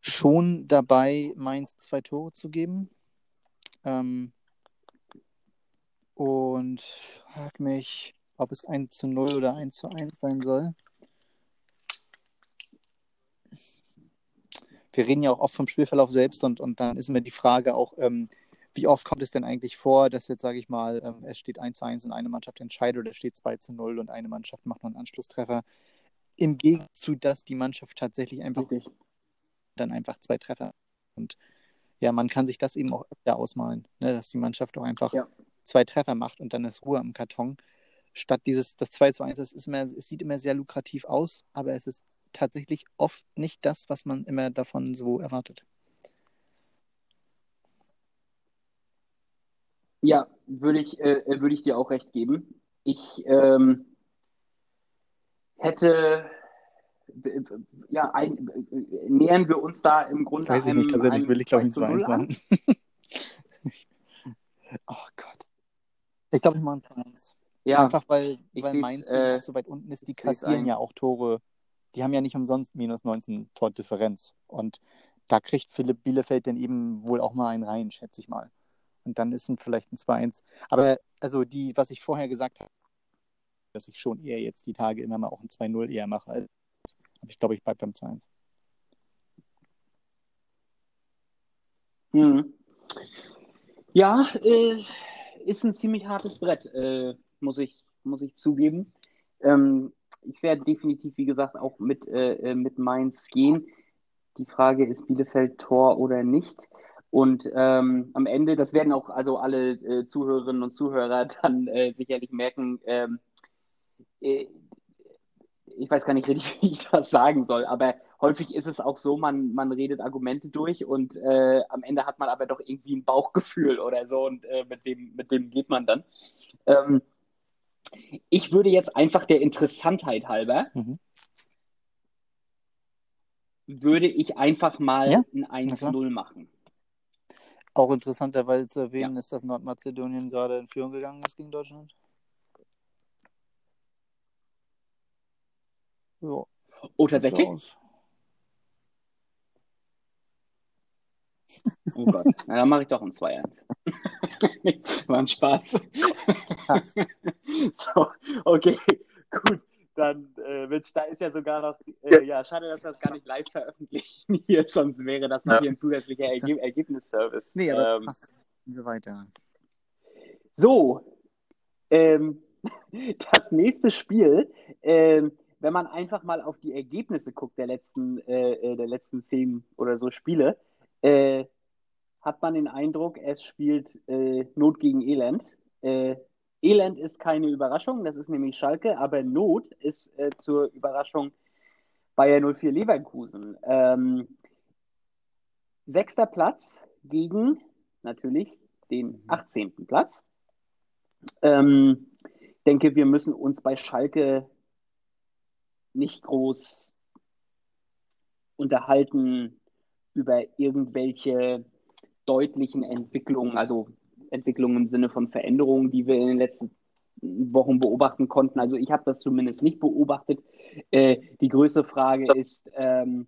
schon dabei, Mainz zwei Tore zu geben. Ähm, und frag mich, ob es 1 zu 0 oder 1 zu 1 sein soll. Wir reden ja auch oft vom Spielverlauf selbst und, und dann ist immer die Frage auch, ähm, wie oft kommt es denn eigentlich vor, dass jetzt, sage ich mal, ähm, es steht 1 zu 1 und eine Mannschaft entscheidet oder es steht 2 zu 0 und eine Mannschaft macht noch einen Anschlusstreffer. Im Gegenzug, zu, dass die Mannschaft tatsächlich einfach Richtig. dann einfach zwei Treffer. Und ja, man kann sich das eben auch öfter ausmalen, ne, dass die Mannschaft auch einfach Ja. zwei Treffer macht und dann ist Ruhe am Karton. Statt dieses, das 2 zu 1, das ist immer, es sieht immer sehr lukrativ aus, aber es ist tatsächlich oft nicht das, was man immer davon so erwartet. Ja, würde ich, äh, würde ich dir auch recht geben. Ich ähm, hätte, äh, ja, ein, äh, nähern wir uns da im Grunde Weiß ich einem, nicht, tatsächlich einem will ich, glaube ich, 2 ein zu 2 1 0 an. machen. oh Gott. Ich glaube, ich mache ein 2 1. Ja, Einfach weil, weil Mainz äh, so weit unten ist, die kassieren ja auch Tore. Die haben ja nicht umsonst minus 19 Tordifferenz. Und da kriegt Philipp Bielefeld dann eben wohl auch mal einen rein, schätze ich mal. Und dann ist es vielleicht ein 2-1. Aber also die, was ich vorher gesagt habe, dass ich schon eher jetzt die Tage immer mal auch ein 2-0 eher mache. Aber ich glaube, ich bleibe beim 2-1. Hm. Ja, äh, ist ein ziemlich hartes Brett, äh, muss ich, muss ich zugeben. Ähm, ich werde definitiv, wie gesagt, auch mit, äh, äh mit Mainz gehen. Die Frage ist Bielefeld Tor oder nicht. Und ähm, am Ende, das werden auch also alle äh, Zuhörerinnen und Zuhörer dann äh, sicherlich merken, ähm, äh, ich weiß gar nicht richtig, wie ich das sagen soll, aber häufig ist es auch so, man, man redet Argumente durch und äh, am Ende hat man aber doch irgendwie ein Bauchgefühl oder so und äh, mit, dem, mit dem geht man dann. Ähm, ich würde jetzt einfach der Interessantheit halber, mhm. würde ich einfach mal ja? ein 1-0 machen. Auch interessanterweise zu erwähnen ja. ist, dass Nordmazedonien gerade in Führung gegangen ist gegen Deutschland. Ja. Oh, tatsächlich? Oh Gott, Na, dann mache ich doch ein 2-1. War ein Spaß. so, okay, gut. Dann, äh, Mitch, da ist ja sogar noch, äh, ja, schade, dass wir das gar nicht live veröffentlichen hier, sonst wäre das noch ja. hier ein zusätzlicher Erge Ergebnisservice. Nee, aber ähm, passt wir weiter. So, ähm, das nächste Spiel, ähm, wenn man einfach mal auf die Ergebnisse guckt der letzten, äh, äh der letzten zehn oder so Spiele, äh, hat man den Eindruck, es spielt äh, Not gegen Elend. Äh, Elend ist keine Überraschung, das ist nämlich Schalke, aber Not ist äh, zur Überraschung Bayer 04 Leverkusen. Ähm, sechster Platz gegen natürlich den 18. Mhm. Platz. Ähm, denke, wir müssen uns bei Schalke nicht groß unterhalten über irgendwelche deutlichen Entwicklungen, also Entwicklungen im Sinne von Veränderungen, die wir in den letzten Wochen beobachten konnten. Also ich habe das zumindest nicht beobachtet. Äh, die größte Frage ist, ähm,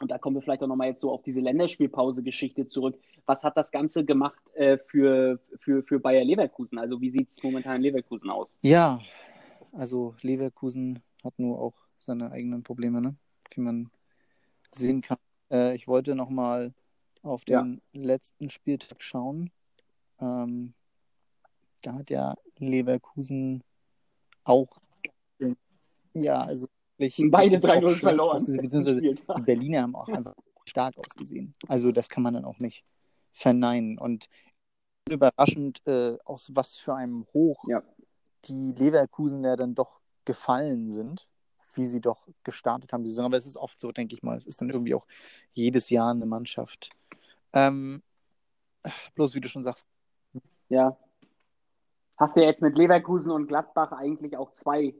und da kommen wir vielleicht auch nochmal jetzt so auf diese Länderspielpause-Geschichte zurück. Was hat das Ganze gemacht äh, für, für, für Bayer Leverkusen? Also wie sieht es momentan in Leverkusen aus? Ja, also Leverkusen hat nur auch seine eigenen Probleme, ne? wie man sehen kann. Äh, ich wollte nochmal auf den ja. letzten Spieltag schauen. Ähm, da hat ja Leverkusen auch, ja, also beide 3-0 verloren. Beziehungsweise die Berliner haben auch einfach stark ausgesehen. Also das kann man dann auch nicht verneinen. Und überraschend, äh, aus was für einem Hoch ja. die Leverkusen ja dann doch gefallen sind, wie sie doch gestartet haben. Aber es ist oft so, denke ich mal, es ist dann irgendwie auch jedes Jahr eine Mannschaft, ähm, bloß wie du schon sagst. Ja. Hast du ja jetzt mit Leverkusen und Gladbach eigentlich auch zwei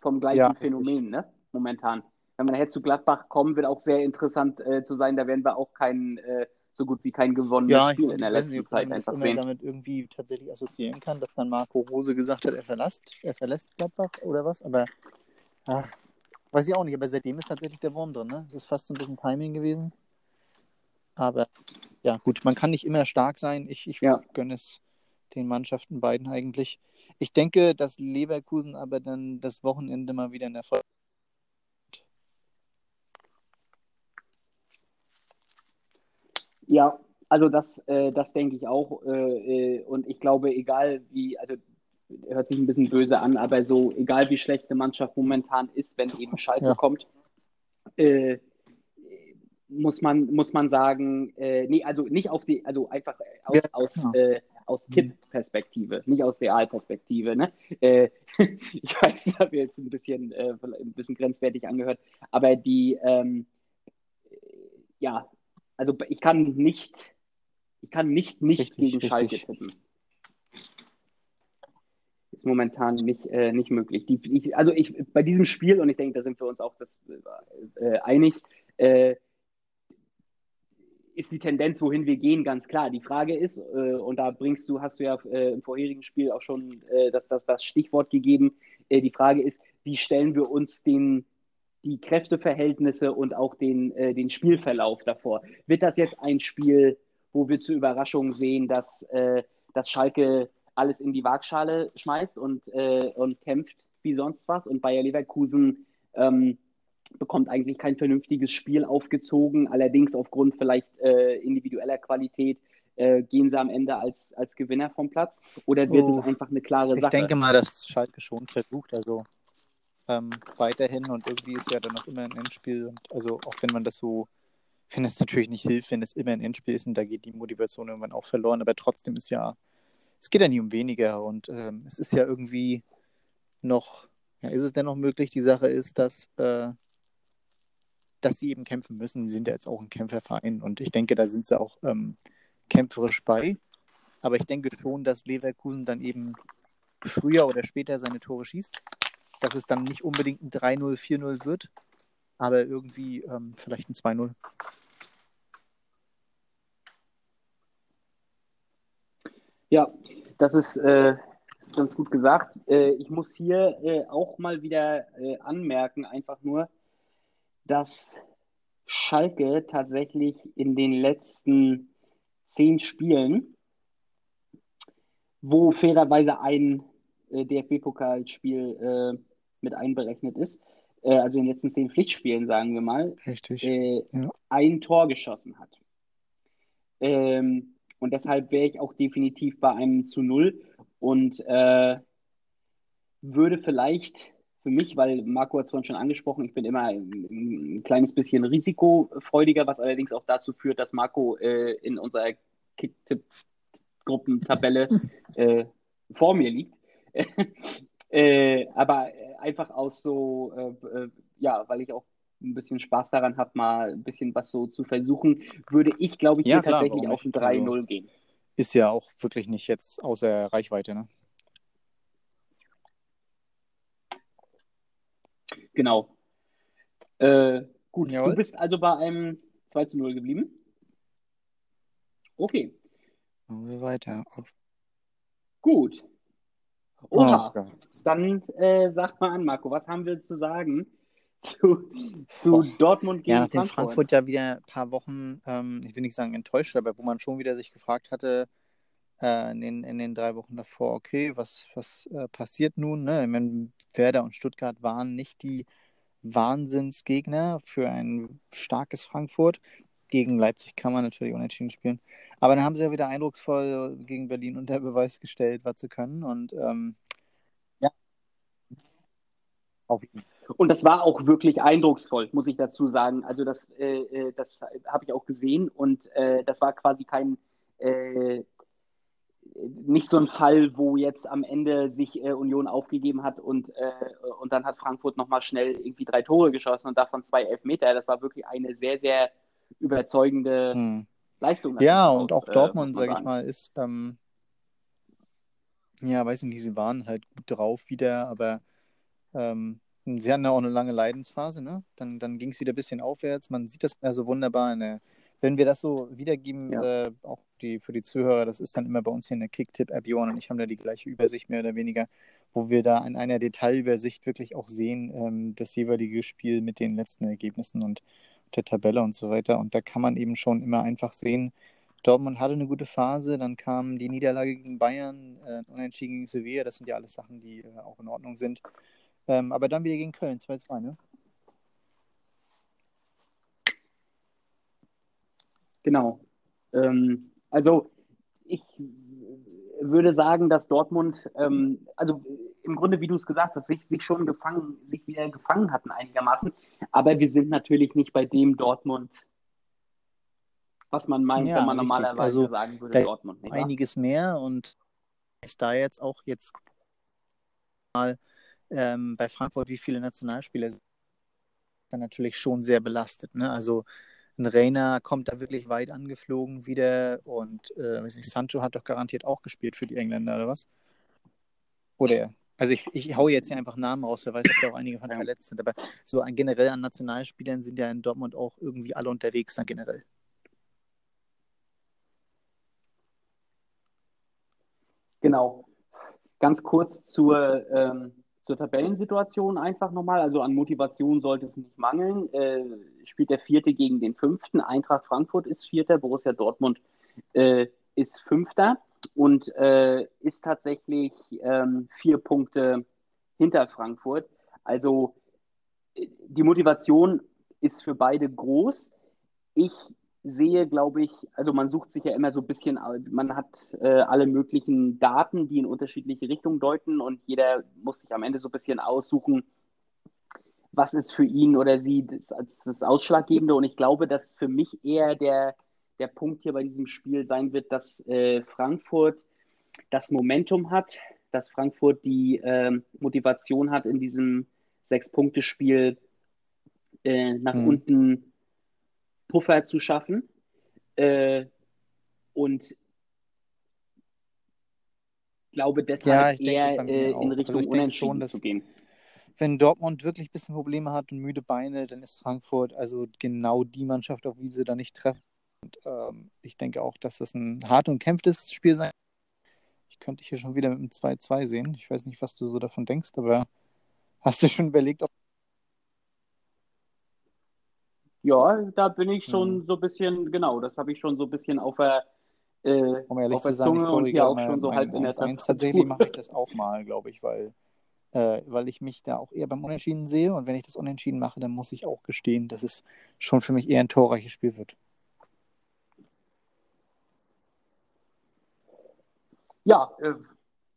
vom gleichen ja, Phänomen, ne? Momentan. Wenn man nachher zu Gladbach kommt, wird auch sehr interessant äh, zu sein. Da werden wir auch kein, äh, so gut wie kein gewonnenes ja, Spiel in der letzten nicht, Zeit einfach sehen. damit irgendwie tatsächlich assoziieren kann, dass dann Marco Rose gesagt hat, er verlässt, er verlässt Gladbach oder was. Aber ach, weiß ich auch nicht. Aber seitdem ist tatsächlich der Wurm drin. Ne? Es ist fast so ein bisschen Timing gewesen. Aber ja, gut, man kann nicht immer stark sein. Ich, ich ja. gönne es den Mannschaften beiden eigentlich. Ich denke, dass Leverkusen aber dann das Wochenende mal wieder in Erfolg. Ja, also das, äh, das denke ich auch. Äh, äh, und ich glaube, egal wie, also hört sich ein bisschen böse an, aber so, egal wie schlecht eine Mannschaft momentan ist, wenn eben Schalke ja. kommt, äh, muss man, muss man sagen, äh, nee, also nicht auf die, also einfach aus, ja, aus, genau. äh, aus mhm. Tipp-Perspektive, nicht aus Realperspektive. Ne? Äh, ich weiß, das habe jetzt ein bisschen, äh, ein bisschen grenzwertig angehört, aber die, ähm, ja, also ich kann nicht, ich kann nicht nicht richtig, gegen richtig. Schalke tippen. Ist momentan nicht, äh, nicht möglich. Die, ich, also ich, bei diesem Spiel, und ich denke, da sind wir uns auch das, äh, einig, äh, ist die Tendenz, wohin wir gehen, ganz klar. Die Frage ist, äh, und da bringst du, hast du ja äh, im vorherigen Spiel auch schon äh, das, das, das Stichwort gegeben, äh, die Frage ist, wie stellen wir uns den, die Kräfteverhältnisse und auch den, äh, den Spielverlauf davor? Wird das jetzt ein Spiel, wo wir zur Überraschung sehen, dass, äh, dass Schalke alles in die Waagschale schmeißt und, und kämpft wie sonst was und Bayer Leverkusen ähm, bekommt eigentlich kein vernünftiges Spiel aufgezogen. Allerdings aufgrund vielleicht äh, individueller Qualität äh, gehen sie am Ende als, als Gewinner vom Platz? Oder wird oh, es einfach eine klare ich Sache? Ich denke mal, dass Schalke schon versucht, also ähm, weiterhin und irgendwie ist ja dann noch immer ein Endspiel. Und also auch wenn man das so, wenn es natürlich nicht hilft, wenn es immer ein Endspiel ist und da geht die Motivation irgendwann auch verloren, aber trotzdem ist ja, es geht ja nie um weniger und ähm, es ist ja irgendwie noch, ja, ist es denn noch möglich? Die Sache ist, dass äh, dass sie eben kämpfen müssen. Sie sind ja jetzt auch ein Kämpferverein und ich denke, da sind sie auch ähm, kämpferisch bei. Aber ich denke schon, dass Leverkusen dann eben früher oder später seine Tore schießt. Dass es dann nicht unbedingt ein 3-0, 4-0 wird, aber irgendwie ähm, vielleicht ein 2-0. Ja, das ist äh, ganz gut gesagt. Äh, ich muss hier äh, auch mal wieder äh, anmerken, einfach nur, dass Schalke tatsächlich in den letzten zehn Spielen, wo fairerweise ein äh, DFB-Pokalspiel äh, mit einberechnet ist, äh, also in den letzten zehn Pflichtspielen, sagen wir mal. Äh, ja. ein Tor geschossen hat. Ähm, und deshalb wäre ich auch definitiv bei einem zu Null und äh, würde vielleicht für mich, weil Marco hat es vorhin schon angesprochen, ich bin immer ein, ein, kleines bisschen risikofreudiger, was allerdings auch dazu führt, dass Marco äh, in unserer Kicktipp-Gruppentabelle äh, vor mir liegt. äh, aber einfach aus so, äh, äh, ja, weil ich auch ein bisschen Spaß daran habe, mal ein bisschen was so zu versuchen, würde ich, glaube ich, ja, hier klar, tatsächlich auf ein 3-0 also, gehen. Ist ja auch wirklich nicht jetzt außer Reichweite, ne? Genau. Äh, gut, Jawohl. du bist also bei einem 2 zu 0 geblieben. Okay. Machen wir weiter. Auf... Gut. Oha. Oh, Dann äh, sagt mal an, Marco, was haben wir zu sagen zu, zu oh. Dortmund gegen ja, nachdem Frankfurt? Frankfurt ja wieder ein paar Wochen, ähm, ich will nicht sagen enttäuscht, aber wo man schon wieder sich gefragt hatte, äh, in, den, in den drei Wochen davor, okay, was, was äh, passiert nun? Ne? Ich meine, Werder und Stuttgart waren nicht die Wahnsinnsgegner für ein starkes Frankfurt. Gegen Leipzig kann man natürlich unentschieden spielen. Aber dann haben sie ja wieder eindrucksvoll gegen Berlin unter Beweis gestellt, was sie können. Und ähm, ja. Auf jeden und das war auch wirklich eindrucksvoll, muss ich dazu sagen. Also das, äh, äh das habe ich auch gesehen und äh, das war quasi kein, äh, nicht so ein Fall, wo jetzt am Ende sich äh, Union aufgegeben hat und, äh, und dann hat Frankfurt nochmal schnell irgendwie drei Tore geschossen und davon zwei Elfmeter. Das war wirklich eine sehr, sehr überzeugende hm. Leistung. Ja, und auch äh, Dortmund, sage ich mal, ist, ähm, ja, weiß nicht, sie waren halt gut drauf wieder, aber ähm, sie hatten ja auch eine lange Leidensphase, ne? Dann, dann ging es wieder ein bisschen aufwärts. Man sieht das also wunderbar in der wenn wir das so wiedergeben, ja. äh, auch die, für die Zuhörer, das ist dann immer bei uns hier eine Kicktipp-App, Johann und ich haben da die gleiche Übersicht mehr oder weniger, wo wir da in einer Detailübersicht wirklich auch sehen, ähm, das jeweilige Spiel mit den letzten Ergebnissen und der Tabelle und so weiter. Und da kann man eben schon immer einfach sehen, Dortmund hatte eine gute Phase, dann kam die Niederlage gegen Bayern, äh, Unentschieden gegen Sevilla, das sind ja alles Sachen, die äh, auch in Ordnung sind. Ähm, aber dann wieder gegen Köln, 2-2, ne? Genau. Ähm, also ich würde sagen, dass Dortmund, ähm, also im Grunde, wie du es gesagt hast, sich, sich schon gefangen, sich wieder gefangen hatten einigermaßen. Aber wir sind natürlich nicht bei dem Dortmund, was man meint, ja, wenn man richtig. normalerweise also, sagen würde, Dortmund. Nicht einiges wahr? mehr und ist da jetzt auch jetzt mal ähm, bei Frankfurt, wie viele Nationalspieler sind, dann natürlich schon sehr belastet. Ne? Also ein Reiner kommt da wirklich weit angeflogen wieder und äh, weiß nicht, Sancho hat doch garantiert auch gespielt für die Engländer, oder was? Oder also ich, ich hau jetzt hier einfach Namen raus, wer weiß, ob da auch einige von ja. verletzt sind, aber so an, generell an Nationalspielern sind ja in Dortmund auch irgendwie alle unterwegs dann generell. Genau. Ganz kurz zur ähm, zur Tabellensituation einfach nochmal. Also an Motivation sollte es nicht mangeln. Äh, spielt der Vierte gegen den Fünften. Eintracht Frankfurt ist Vierter, Borussia Dortmund äh, ist Fünfter und äh, ist tatsächlich ähm, vier Punkte hinter Frankfurt. Also die Motivation ist für beide groß. Ich sehe, glaube ich, also man sucht sich ja immer so ein bisschen, man hat äh, alle möglichen Daten, die in unterschiedliche Richtungen deuten und jeder muss sich am Ende so ein bisschen aussuchen, was ist für ihn oder sie das, das Ausschlaggebende. Und ich glaube, dass für mich eher der, der Punkt hier bei diesem Spiel sein wird, dass äh, Frankfurt das Momentum hat, dass Frankfurt die äh, Motivation hat, in diesem Sechs-Punkte-Spiel äh, nach mhm. unten Puffer zu schaffen. Äh, und glaube deshalb ja, eher äh, in Richtung also Unentschieden schon, zu gehen. Wenn Dortmund wirklich ein bisschen Probleme hat und müde Beine, dann ist Frankfurt also genau die Mannschaft, auf die sie da nicht treffen. Und, ähm, ich denke auch, dass das ein hart und kämpftes Spiel sein Ich könnte dich hier schon wieder mit einem 2-2 sehen. Ich weiß nicht, was du so davon denkst, aber hast du schon überlegt, ob ja, da bin ich schon hm. so ein bisschen, genau, das habe ich schon so ein bisschen auf der, äh, um auf der Zunge sagen, und hier auch schon so halb in der Tastatur. Tatsächlich mache ich das auch mal, glaube ich, weil, äh, weil ich mich da auch eher beim Unentschieden sehe und wenn ich das Unentschieden mache, dann muss ich auch gestehen, dass es schon für mich eher ein torreiches Spiel wird. Ja, äh,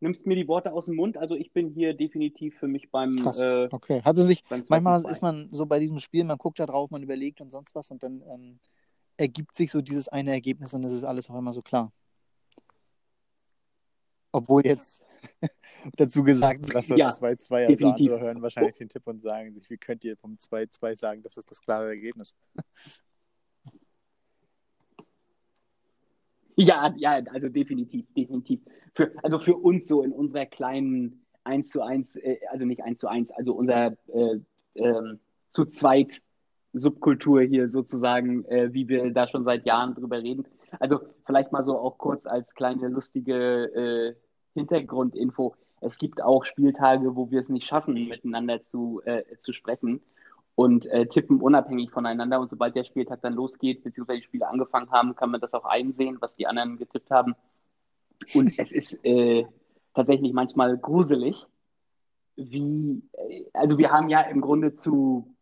nimmst mir die Worte aus dem Mund. Also ich bin hier definitiv für mich beim. Krass. Äh, okay. Hatte sich. Manchmal ist man so bei diesem Spiel, man guckt da drauf, man überlegt und sonst was und dann ähm, ergibt sich so dieses eine Ergebnis und das ist alles auch immer so klar. Obwohl jetzt dazu gesagt, dass das ja, 2-2 also andere hören wahrscheinlich den Tipp und sagen sich, wie könnt ihr vom 2-2 sagen, das ist das klare Ergebnis? Ja, ja, also definitiv, definitiv. Für, also für uns so in unserer kleinen 1 zu 1, äh, also nicht 1 zu 1, also unser äh, äh, zu zweit Subkultur hier sozusagen, äh, wie wir da schon seit Jahren drüber reden. Also vielleicht mal so auch kurz als kleine lustige äh, Hintergrundinfo. Es gibt auch Spieltage, wo wir es nicht schaffen, miteinander zu, äh, zu sprechen und äh, tippen unabhängig voneinander. Und sobald der Spieltag dann losgeht, beziehungsweise die Spiele angefangen haben, kann man das auch einsehen, was die anderen getippt haben. Und es ist äh, tatsächlich manchmal gruselig, wie, äh, also wir haben ja im Grunde zu,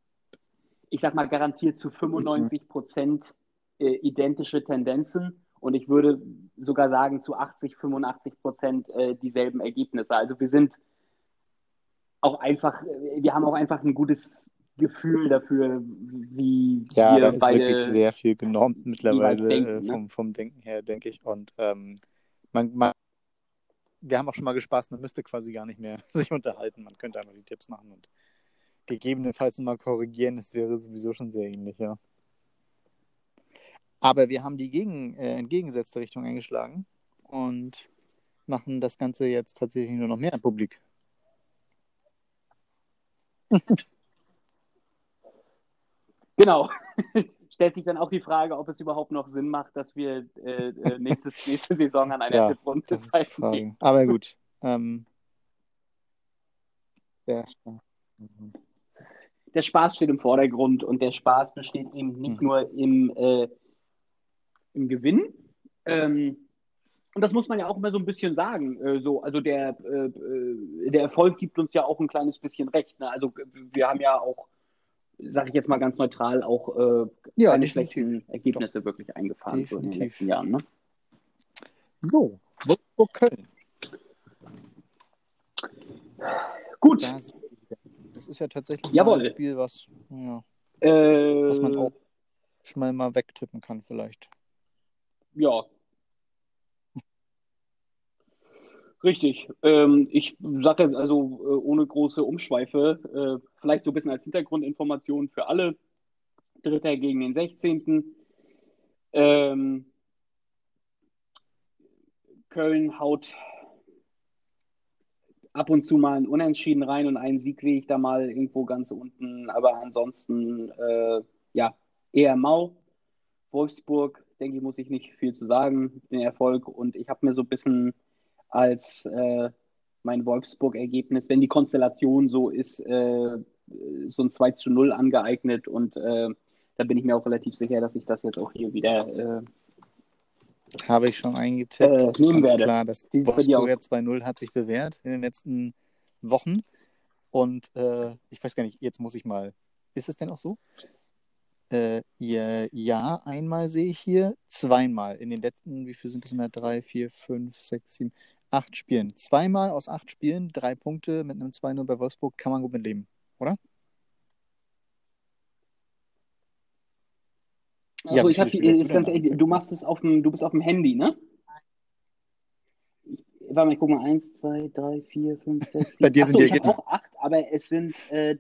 ich sag mal, garantiert zu 95 Prozent äh, identische Tendenzen. Und ich würde sogar sagen, zu 80, 85 Prozent äh, dieselben Ergebnisse. Also wir sind auch einfach, äh, wir haben auch einfach ein gutes Gefühl dafür, wie ja, wir da ist beide wirklich sehr viel genommen mittlerweile denken, äh, vom, ne? vom Denken her, denke ich. Und ähm, man, man, wir haben auch schon mal gespaßt, man müsste quasi gar nicht mehr sich unterhalten. Man könnte einfach die Tipps machen und gegebenenfalls mal korrigieren. Das wäre sowieso schon sehr ähnlich, ja. Aber wir haben die gegen, äh, entgegengesetzte Richtung eingeschlagen und machen das Ganze jetzt tatsächlich nur noch mehr publik. Genau. Stellt sich dann auch die Frage, ob es überhaupt noch Sinn macht, dass wir äh, äh nächstes, nächste Saison an einer ja, Tipprunde teilnehmen. Aber gut. Ähm, ja. Der Spaß steht im Vordergrund und der Spaß besteht eben nicht mhm. nur im, äh, im Gewinn. Ähm, und das muss man ja auch immer so ein bisschen sagen. Äh, so, also der, äh, äh der Erfolg gibt uns ja auch ein kleines bisschen recht. Ne? Also wir haben ja auch sage ich jetzt mal ganz neutral, auch äh, ja, keine schlechten Ergebnisse Doch. wirklich eingefahren so in den letzten Jahren. Ne? So, Würzburg Köln. Gut. Das ist ja tatsächlich Jawohl. ein Spiel, was, ja, äh, was man auch schnell mal wegtippen kann, vielleicht. Ja, Richtig. Ähm, ich sage jetzt also äh, ohne große Umschweife, äh, vielleicht so ein bisschen als Hintergrundinformation für alle. Dritter gegen den 16. Ähm, Köln haut ab und zu mal ein Unentschieden rein und einen Sieg sehe ich da mal irgendwo ganz unten. Aber ansonsten, äh, ja, eher mau. Wolfsburg, denke ich, muss ich nicht viel zu sagen, den Erfolg. Und ich habe mir so ein bisschen als äh, mein Wolfsburg-Ergebnis, wenn die Konstellation so ist, äh, so ein 2 zu 0 angeeignet und äh, da bin ich mir auch relativ sicher, dass ich das jetzt auch hier wieder äh, habe ich schon eingetippt. Äh, nehmen werde. Klar, das Wolfsburger 2-0 hat sich bewährt in den letzten Wochen. Und äh, ich weiß gar nicht, jetzt muss ich mal Ist es denn auch so? Äh, ja, ja, einmal sehe ich hier, zweimal. In den letzten, wie viel sind das mehr? Drei, vier, fünf, sechs, sieben, acht Spielen. Zweimal aus acht Spielen, drei Punkte mit einem 2-0 bei Wolfsburg, kann man gut mitleben, oder? Also ja, ich habe ist ganz ehrlich, du machst es auf dem, du bist auf dem Handy, ne? Ich, warte mal, ich guck mal, eins, zwei, drei, vier, fünf, sechs. Bei dir sind Achso, die ich habe auch acht, aber es sind äh,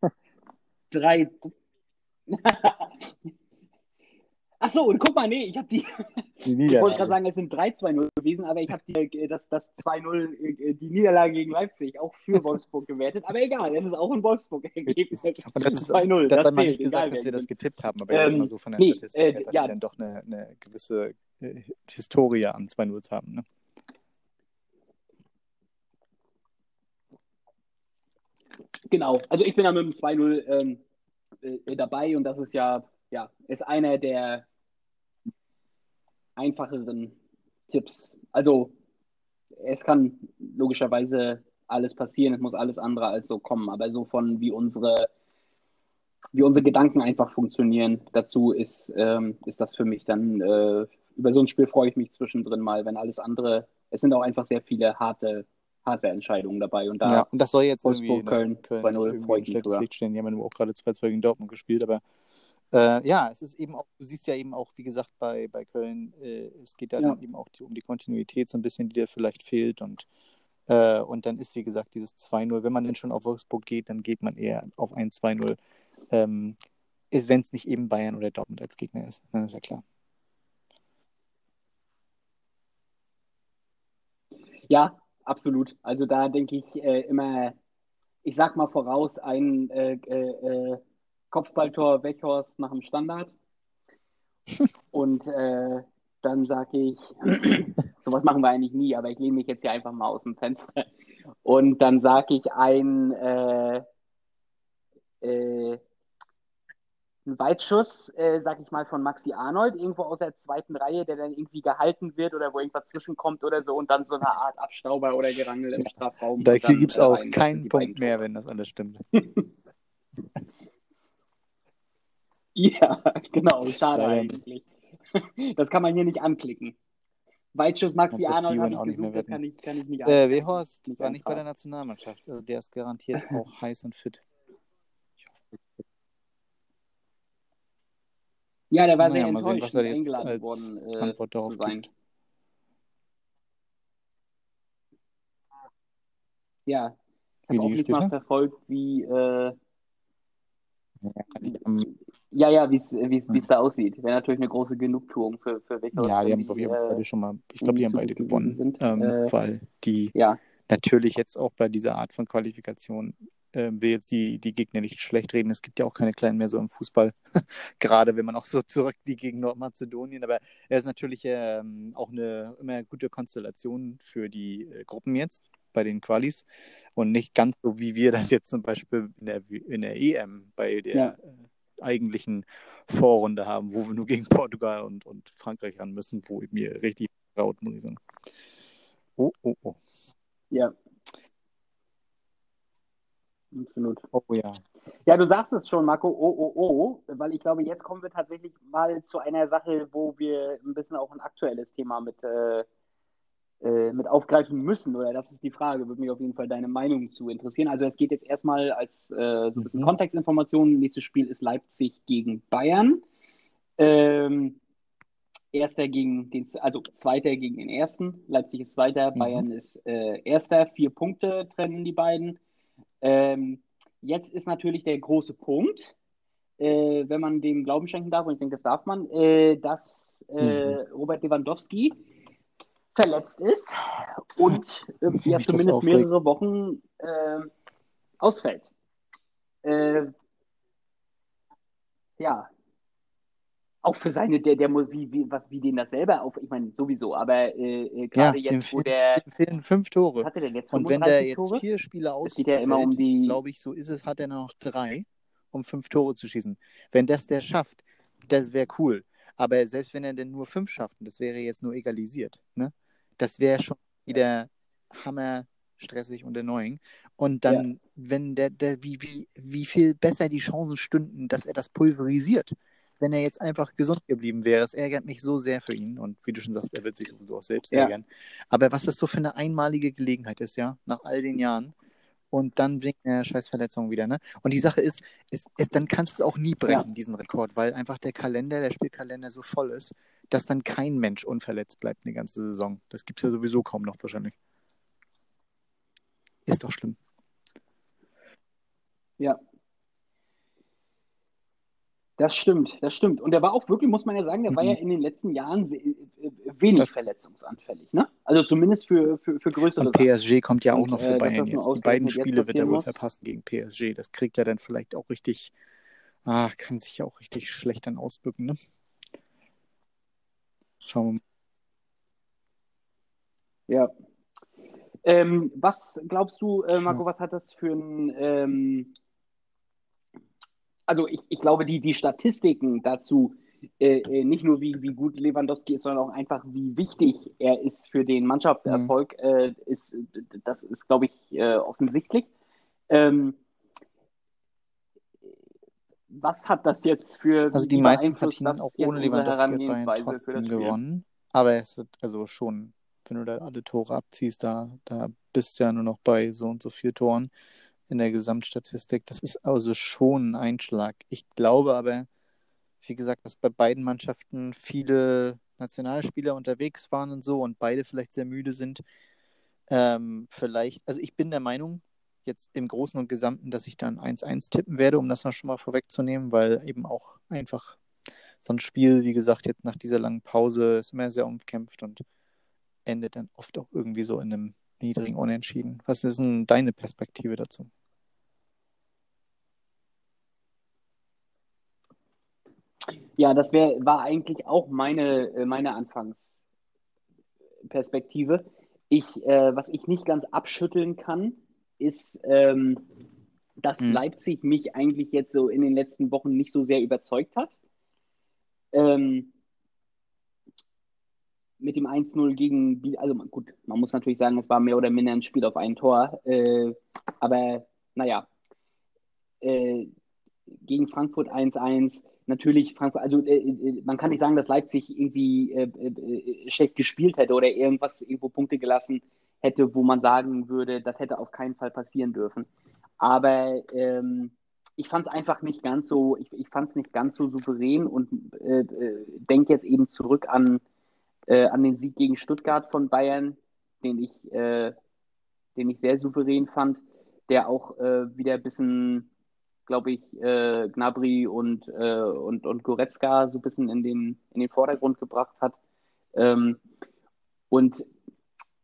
drei, Ach so, und guck mal, nee, ich habe die. die ich wollte gerade sagen, es sind 3-2-0 gewesen, aber ich habe äh, das, das 2-0, äh, die Niederlage gegen Leipzig auch für Wolfsburg gewertet. Aber egal, das ist auch ein Wolfsburg-Ergebnis. 2-0. Das, dabei nicht gesagt, egal, dass wir das getippt haben, aber ähm, jetzt mal so von der nee, Statistik äh, her, dass ja. sie dann doch eine, eine gewisse äh, Historie an 2-0 haben. Ne? Genau, also ich bin da mit dem 2-0 ähm, äh, dabei und das ist ja, ja, ist einer der einfacheren Tipps. Also es kann logischerweise alles passieren, es muss alles andere als so kommen, aber so von wie unsere wie unsere Gedanken einfach funktionieren, dazu ist, ähm, ist das für mich dann, äh, über so ein Spiel freue ich mich zwischendrin mal, wenn alles andere, es sind auch einfach sehr viele harte Hardware-Entscheidungen dabei. Und da ja, und das soll jetzt Wolfsburg, Köln, Köln 2-0 freut schlechtes Licht stehen. Die haben ja auch gerade 2-2 gegen Dortmund gespielt, aber äh, ja, es ist eben auch, du siehst ja eben auch, wie gesagt, bei, bei Köln, äh, es geht ja, ja, dann eben auch die, um die Kontinuität so ein bisschen, die dir vielleicht fehlt und äh, und dann ist, wie gesagt, dieses 2-0, wenn man denn schon auf Wolfsburg geht, dann geht man eher auf ein 2-0. Ähm, wenn es nicht eben Bayern oder Dortmund als Gegner ist, dann ist ja klar. Ja, absolut. Also da denke ich äh, immer, ich sag mal voraus, ein äh, äh, äh Kopfballtor Weghorst nach dem Standard. Und äh, dann sage ich, sowas machen wir eigentlich nie, aber ich lehne mich jetzt hier einfach mal aus dem Fenster. Und dann sage ich ein äh, äh, ein Weitschuss, äh, sag ich mal, von Maxi Arnold, irgendwo aus der zweiten Reihe, der dann irgendwie gehalten wird oder wo irgendwas zwischenkommt oder so und dann so eine Art Abstauber oder Gerangel im Strafraum. Da gibt es auch rein, keinen Punkt mehr, wenn das alles stimmt. ja, genau, schade ja, eigentlich. das kann man hier nicht anklicken. Weitschuss Maxi Arnold habe ich gesucht, das kann ich, kann ich nicht äh, Wehorst war nicht bei der Nationalmannschaft. Also der ist garantiert auch heiß und fit. Ja, der war naja, sehr enttäuscht, sehen, was er jetzt eingeladen als worden äh, Antwort darauf sein. Gibt. Ja, ich habe auch nicht mal verfolgt, wie äh, ja, ja, wie es da aussieht. Wäre natürlich eine große Genugtuung für, für Wickhaus. Ja, die haben, die, äh, beide schon mal, ich glaube, die haben beide gewonnen, sind, ähm, äh, weil die ja. natürlich jetzt auch bei dieser Art von Qualifikation äh, will jetzt die, die Gegner nicht schlecht reden. Es gibt ja auch keine Kleinen mehr so im Fußball, gerade wenn man auch so zurückliegt gegen Nordmazedonien. Aber er ist natürlich ähm, auch eine immer gute Konstellation für die äh, Gruppen jetzt bei den Qualis und nicht ganz so wie wir das jetzt zum Beispiel in der, in der EM bei der ja. äh, eigentlichen Vorrunde haben, wo wir nur gegen Portugal und, und Frankreich ran müssen, wo mir richtig traut, muss ich sagen. Oh, oh, oh. Ja, Absolut. Oh ja. Ja, du sagst es schon, Marco, oh, oh, oh, weil ich glaube, jetzt kommen wir tatsächlich mal zu einer Sache, wo wir ein bisschen auch ein aktuelles Thema mit, äh, äh, mit aufgreifen müssen, oder das ist die Frage, würde mich auf jeden Fall deine Meinung zu interessieren. Also es geht jetzt erstmal als äh, so ein bisschen mhm. Kontextinformation. Nächstes Spiel ist Leipzig gegen Bayern. Ähm, Erster gegen den, also Zweiter gegen den Ersten. Leipzig ist Zweiter, mhm. Bayern ist äh, Erster. Vier Punkte trennen die beiden. Ähm, jetzt ist natürlich der große Punkt, äh, wenn man dem Glauben schenken darf, und ich denke, das darf man, äh, dass äh, mhm. Robert Lewandowski verletzt ist und irgendwie ja zumindest mehrere Wochen ähm, ausfällt. Äh, ja, auch für seine, der, der muss, wie, wie, was, wie den das selber auf, ich meine, sowieso, aber äh, äh gerade ja, jetzt, wo der. fehlen fünf Tore. Hatte der jetzt Und wenn der jetzt Tore? vier Spiele ausfällt, ja immer um die... glaube ich, so ist es, hat er noch drei, um fünf Tore zu schießen. Wenn das der schafft, das wäre cool. Aber selbst wenn er denn nur fünf schafft, das wäre jetzt nur egalisiert, ne? Das wäre schon wieder hammer stressig und erneuend. Und dann, ja. wenn der, der, wie, wie, wie viel besser die Chancen stünden, dass er das pulverisiert, wenn er jetzt einfach gesund geblieben wäre. Es ärgert mich so sehr für ihn. Und wie du schon sagst, er wird sich sowieso auch selbst ja. ärgern. Aber was das so für eine einmalige Gelegenheit ist, ja, nach all den Jahren. Und dann wegen der Scheißverletzung wieder, ne? Und die Sache ist, ist, ist dann kannst du es auch nie brechen, ja. diesen Rekord, weil einfach der Kalender, der Spielkalender so voll ist, dass dann kein Mensch unverletzt bleibt eine ganze Saison. Das gibt es ja sowieso kaum noch wahrscheinlich. Ist doch schlimm. Ja, das stimmt, das stimmt. Und der war auch wirklich, muss man ja sagen, der mhm. war ja in den letzten Jahren äh, wenig ja. verletzungsanfällig, ne? Also zumindest für, für, für größere Und PSG Sachen. kommt ja auch Und, noch für äh, Bayern jetzt. Die beiden Spiele wird er wohl verpassen gegen PSG. Das kriegt er dann vielleicht auch richtig, ah, kann sich ja auch richtig schlecht dann ausbücken, ne? Schauen wir mal. Ja. Ähm, was glaubst du, äh, Marco, was hat das für ein ähm, also ich, ich glaube, die, die Statistiken dazu, äh, äh, nicht nur wie, wie gut Lewandowski ist, sondern auch einfach, wie wichtig er ist für den Mannschaftserfolg, mhm. äh, ist, das ist, glaube ich, äh, offensichtlich. Ähm, was hat das jetzt für Also die meisten Partien auch ohne Lewandowski hat Bayern trotzdem gewonnen. Aber es ist also schon, wenn du da alle Tore abziehst, da, da bist du ja nur noch bei so und so vier Toren in der Gesamtstatistik. Das ist also schon ein Einschlag. Ich glaube aber, wie gesagt, dass bei beiden Mannschaften viele Nationalspieler unterwegs waren und so und beide vielleicht sehr müde sind. Ähm, vielleicht, also ich bin der Meinung, jetzt im Großen und Gesamten, dass ich dann 1-1 tippen werde, um das noch schon mal vorwegzunehmen, weil eben auch einfach so ein Spiel, wie gesagt, jetzt nach dieser langen Pause ist immer sehr umkämpft und endet dann oft auch irgendwie so in einem niedrigen Unentschieden. Was ist denn deine Perspektive dazu? Ja, das wär, war eigentlich auch meine, äh, meine Anfangsperspektive. Ich, äh, was ich nicht ganz abschütteln kann, ist, ähm, dass hm. Leipzig mich eigentlich jetzt so in den letzten Wochen nicht so sehr überzeugt hat. Ähm, mit dem 1-0 gegen, also gut, man muss natürlich sagen, es war mehr oder minder ein Spiel auf ein Tor, äh, aber naja, äh, gegen Frankfurt 1-1, natürlich Frankfurt, also äh, äh, man kann nicht sagen, dass Leipzig irgendwie äh, äh, schlecht gespielt hätte oder irgendwas irgendwo Punkte gelassen hätte, wo man sagen würde, das hätte auf keinen Fall passieren dürfen. Aber ähm, ich fand es einfach nicht ganz so, ich, ich fand es nicht ganz so souverän und denke jetzt eben zurück an äh, an den Sieg gegen Stuttgart von Bayern, den ich, äh, den ich sehr souverän fand, der auch äh, wieder ein bisschen, glaube ich, äh, Gnabry und, äh, und, und Goretzka so ein bisschen in den, in den Vordergrund gebracht hat. Ähm, und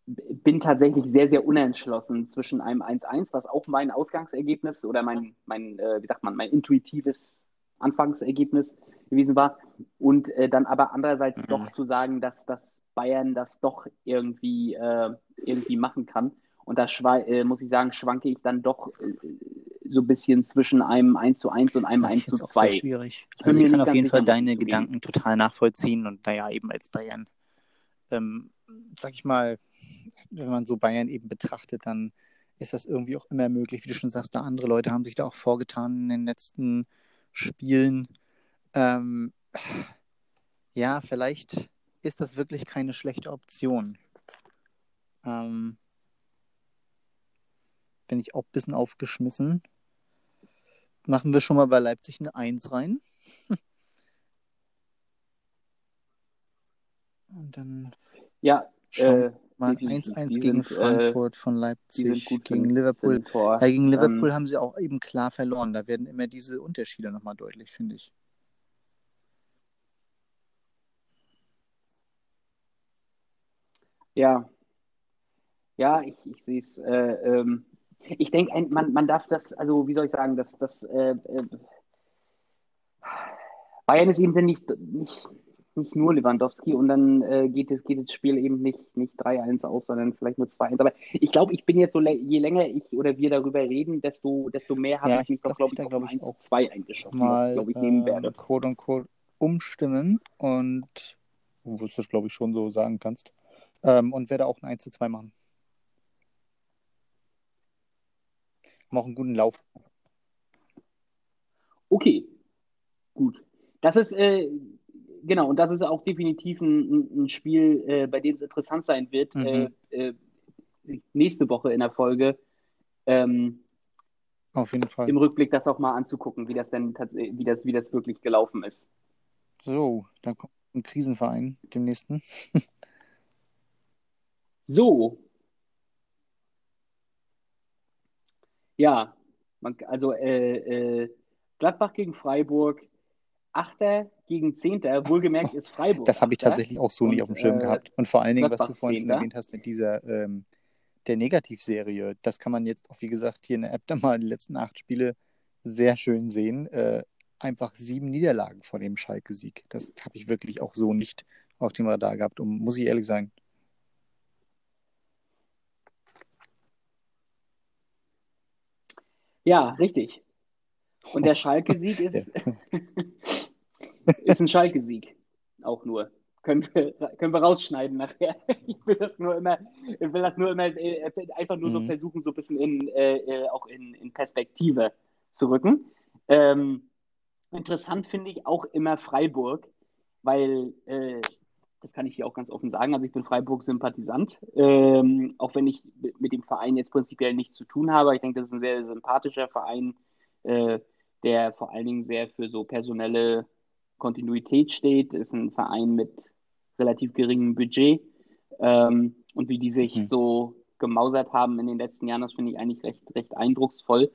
bin tatsächlich sehr, sehr unentschlossen zwischen einem 1-1, was auch mein Ausgangsergebnis oder mein, mein äh, wie sagt man, mein intuitives Anfangsergebnis gewesen war. Und äh, dann aber andererseits mhm. doch zu sagen, dass, dass Bayern das doch irgendwie, äh, irgendwie machen kann. Und da äh, muss ich sagen, schwanke ich dann doch äh, so ein bisschen zwischen einem 1 zu 1 und einem ja, 1 zu 2. Sehr schwierig. Ich, also ich kann auf jeden Fall deine Gedanken total nachvollziehen und naja, eben als Bayern, ähm, sag ich mal, wenn man so Bayern eben betrachtet, dann ist das irgendwie auch immer möglich. Wie du schon sagst, da andere Leute haben sich da auch vorgetan in den letzten Spielen. Ähm, ja, vielleicht ist das wirklich keine schlechte Option. Ähm, bin ich auch ein bisschen aufgeschmissen. Machen wir schon mal bei Leipzig eine 1 rein. Und dann ja, äh, mal 1-1 gegen sind, äh, Frankfurt äh, von Leipzig, gegen Liverpool. Ja, gegen Liverpool ähm, haben sie auch eben klar verloren. Da werden immer diese Unterschiede nochmal deutlich, finde ich. Ja, ja, ich, ich sehe es. Äh, ähm, ich denke, man, man darf das, also wie soll ich sagen, dass das äh, äh, Bayern ist eben nicht, nicht, nicht nur Lewandowski und dann äh, geht, das, geht das Spiel eben nicht, nicht 3-1 aus, sondern vielleicht nur 2-1. Aber ich glaube, ich bin jetzt so, je länger ich oder wir darüber reden, desto, desto mehr habe ja, ich mich doch, glaube ich, auf glaub 1-2 eingeschossen, mal, glaube ich, nehmen werde. Code und Code umstimmen und, wo du das, glaube ich, schon so sagen kannst. Ähm, und werde auch ein 1 zu 2 machen. haben auch einen guten Lauf. Okay, gut. Das ist, äh, genau, und das ist auch definitiv ein, ein Spiel, äh, bei dem es interessant sein wird, mhm. äh, äh nächste Woche in der Folge. Ähm, Auf jeden Fall. Im Rückblick das auch mal anzugucken, wie das denn wie das, wie das wirklich gelaufen ist. So, dann kommt ein Krisenverein dem nächsten. so. Ja, man, also äh, äh, Gladbach gegen Freiburg, Achter gegen Zehnter, wohlgemerkt ist Freiburg. Das habe ich tatsächlich auch so nie auf dem Schirm äh, gehabt. Und vor allen Dingen, Gladbach was du vorhin schon erwähnt hast mit dieser ähm, der Negativserie, das kann man jetzt auch, wie gesagt, hier in der App dann mal die letzten acht Spiele sehr schön sehen. Äh, einfach sieben Niederlagen vor dem Schalke-Sieg. Das habe ich wirklich auch so nicht auf dem Radar gehabt, um, muss ich ehrlich sagen. Ja, richtig. Und der Schalke-Sieg ist, ist ein Schalke-Sieg. Auch nur. Können wir, können wir rausschneiden nachher. Ich will das nur immer, ich will das nur immer äh, einfach nur mhm. so versuchen, so ein bisschen in, äh, äh, auch in, in Perspektive zu rücken. Ähm, interessant finde ich auch immer Freiburg, weil äh, das kann ich hier auch ganz offen sagen. Also ich bin Freiburg-Sympathisant, ähm, auch wenn ich mit dem Verein jetzt prinzipiell nichts zu tun habe. Ich denke, das ist ein sehr sympathischer Verein, äh, der vor allen Dingen sehr für so personelle Kontinuität steht. Ist ein Verein mit relativ geringem Budget. Ähm, und wie die sich mhm. so gemausert haben in den letzten Jahren, das finde ich eigentlich recht, recht eindrucksvoll.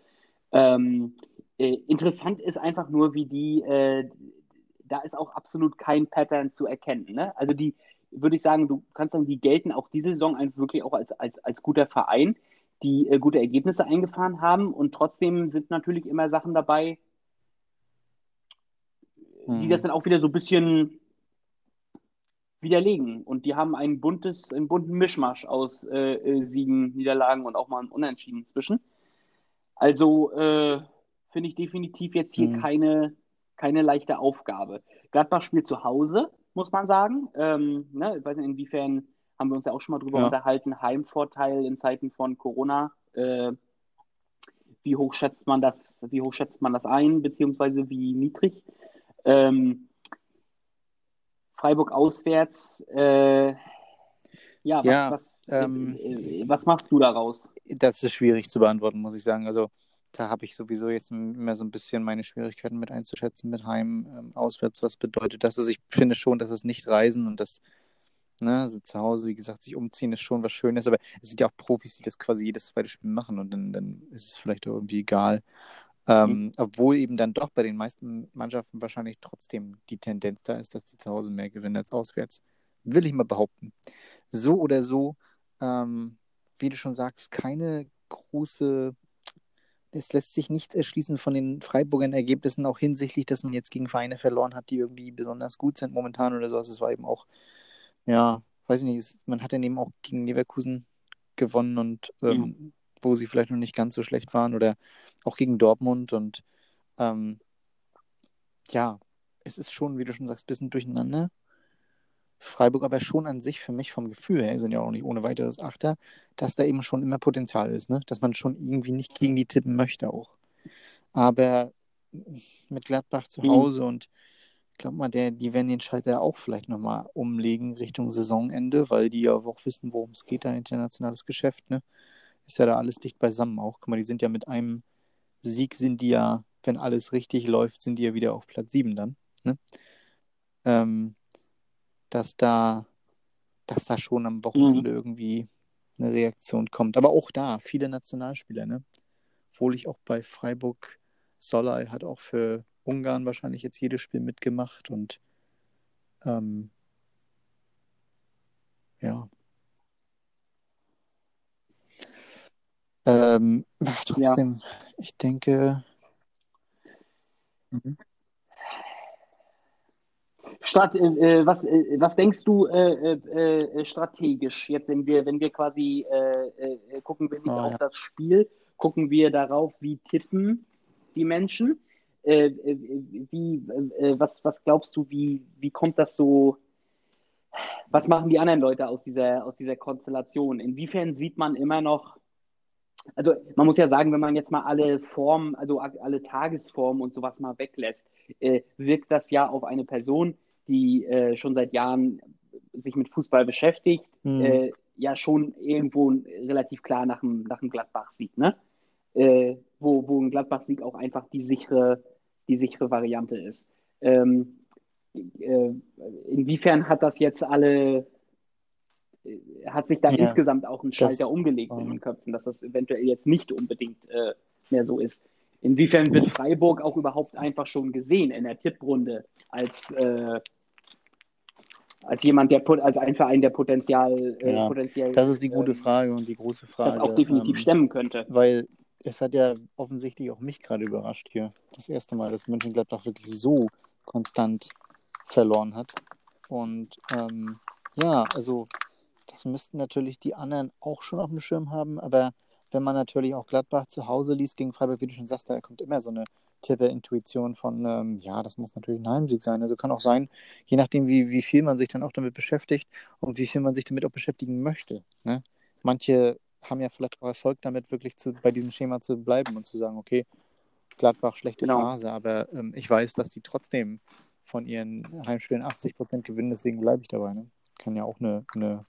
Ähm, äh, interessant ist einfach nur, wie die, äh, da ist auch absolut kein Pattern zu erkennen. Ne? Also die, würde ich sagen, du kannst sagen, die gelten auch diese Saison einfach wirklich auch als, als, als guter Verein, die äh, gute Ergebnisse eingefahren haben und trotzdem sind natürlich immer Sachen dabei, mhm. die das dann auch wieder so ein bisschen widerlegen. Und die haben ein buntes, einen bunten Mischmasch aus äh, äh, Siegen, Niederlagen und auch mal ein Unentschieden zwischen. Also äh, finde ich definitiv jetzt hier mhm. keine, keine leichte Aufgabe. Gladbach spielt zu Hause, muss man sagen. Ähm, ne, ich weiß nicht, inwiefern haben wir uns ja auch schon mal drüber ja. unterhalten. Heimvorteil in Zeiten von Corona. Äh, wie hoch schätzt man das, wie hoch schätzt man das ein, beziehungsweise wie niedrig? Ähm, Freiburg auswärts. Äh, ja, was, ja, was, ähm, äh, was machst du daraus? Das ist schwierig zu beantworten, muss ich sagen. Also da habe ich sowieso jetzt immer so ein bisschen meine Schwierigkeiten mit einzuschätzen mit Heim ähm, auswärts. Was bedeutet das? Also ich finde schon, dass es nicht reisen und das ne, also zu Hause, wie gesagt, sich umziehen ist schon was Schönes, aber es sind ja auch Profis, die das quasi jedes zweite Spiel machen und dann, dann ist es vielleicht irgendwie egal. Ähm, mhm. Obwohl eben dann doch bei den meisten Mannschaften wahrscheinlich trotzdem die Tendenz da ist, dass sie zu Hause mehr gewinnen als auswärts. Will ich mal behaupten. So oder so, ähm, wie du schon sagst, keine große. Es lässt sich nichts erschließen von den Freiburgern Ergebnissen, auch hinsichtlich, dass man jetzt gegen Vereine verloren hat, die irgendwie besonders gut sind momentan oder sowas. Es war eben auch, ja, weiß ich nicht, man hat dann eben auch gegen Leverkusen gewonnen und ähm, mhm wo sie vielleicht noch nicht ganz so schlecht waren oder auch gegen Dortmund und ähm, ja, es ist schon, wie du schon sagst, ein bisschen durcheinander. Freiburg aber schon an sich für mich vom Gefühl her, sind ja auch nicht ohne weiteres Achter, dass da eben schon immer Potenzial ist, ne? dass man schon irgendwie nicht gegen die tippen möchte auch. Aber mit Gladbach zu mhm. Hause mhm. und ich glaube mal, der, die werden den Schalter auch vielleicht nochmal umlegen Richtung Saisonende, weil die ja auch wissen, worum es geht, da internationales Geschäft. Ne? ist ja da alles dicht beisammen auch. Guck mal, die sind ja mit einem Sieg sind die ja, wenn alles richtig läuft, sind die ja wieder auf Platz 7 dann. Ne? Ähm, dass da, dass da schon am Wochenende mhm. irgendwie eine Reaktion kommt. Aber auch da, viele Nationalspieler, ne? Obwohl ich auch bei Freiburg, Solai hat auch für Ungarn wahrscheinlich jetzt jedes Spiel mitgemacht und ähm, ja, Ähm, trotzdem, ja. ich denke. Mhm. Strat, äh, was, äh, was denkst du äh, äh, äh strategisch jetzt, wenn wir, wenn wir quasi äh, gucken wir nicht oh, auf ja. das Spiel, gucken wir darauf, wie tippen die Menschen? wie, was, was glaubst du, wie, wie kommt das so? Was machen die anderen Leute aus dieser, aus dieser Konstellation? Inwiefern sieht man immer noch also man muss ja sagen, wenn man jetzt mal alle Formen, also alle Tagesformen und sowas mal weglässt, äh, wirkt das ja auf eine Person, die äh, schon seit Jahren sich mit Fußball beschäftigt, mhm. äh, ja schon irgendwo relativ klar nach dem, nach dem Gladbach-Sieg, ne? Äh, wo, wo ein Gladbach-Sieg auch einfach die sichere, die sichere Variante ist. Ähm, äh, inwiefern hat das jetzt alle hat sich da ja, insgesamt auch ein Schalter das, umgelegt in den Köpfen, dass das eventuell jetzt nicht unbedingt äh, mehr so ist. Inwiefern wird Freiburg auch überhaupt einfach schon gesehen in der Tipprunde als, äh, als jemand, der als ein Verein, der Potenzial, äh, ja, potenziell. Das ist die gute ähm, Frage und die große Frage. Das auch definitiv ähm, stemmen könnte. Weil es hat ja offensichtlich auch mich gerade überrascht hier. Das erste Mal, dass Mönchengladbach wirklich so konstant verloren hat. Und ähm, ja, also das müssten natürlich die anderen auch schon auf dem Schirm haben, aber wenn man natürlich auch Gladbach zu Hause liest gegen Freiburg, wie du schon sagst, da kommt immer so eine Tippe-Intuition von, ähm, ja, das muss natürlich ein Heimsieg sein. Also kann auch sein, je nachdem, wie, wie viel man sich dann auch damit beschäftigt und wie viel man sich damit auch beschäftigen möchte. Ne? Manche haben ja vielleicht auch Erfolg damit, wirklich zu, bei diesem Schema zu bleiben und zu sagen, okay, Gladbach schlechte genau. Phase, aber ähm, ich weiß, dass die trotzdem von ihren Heimspielen 80 Prozent gewinnen, deswegen bleibe ich dabei. Ne? Kann ja auch eine, eine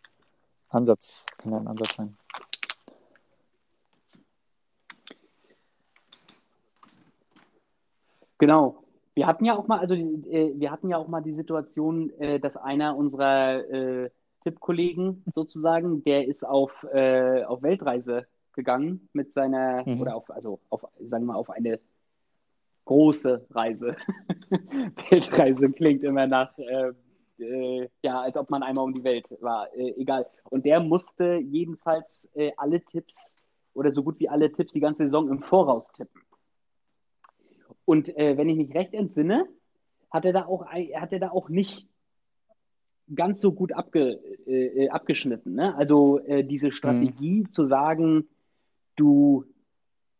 Ansatz, kann ja ein Ansatz sein. Genau. Wir hatten ja auch mal, also äh, wir hatten ja auch mal die Situation, äh, dass einer unserer äh, Tippkollegen sozusagen, der ist auf, äh, auf Weltreise gegangen mit seiner, mhm. oder auf, also auf, sagen wir mal, auf eine große Reise. Weltreise klingt immer nach äh, äh, ja, als ob man einmal um die Welt war. Äh, egal. Und der musste jedenfalls äh, alle Tipps oder so gut wie alle Tipps die ganze Saison im Voraus tippen. Und äh, wenn ich mich recht entsinne, hat er da auch, hat er da auch nicht ganz so gut abge, äh, abgeschnitten. Ne? Also äh, diese Strategie mhm. zu sagen, du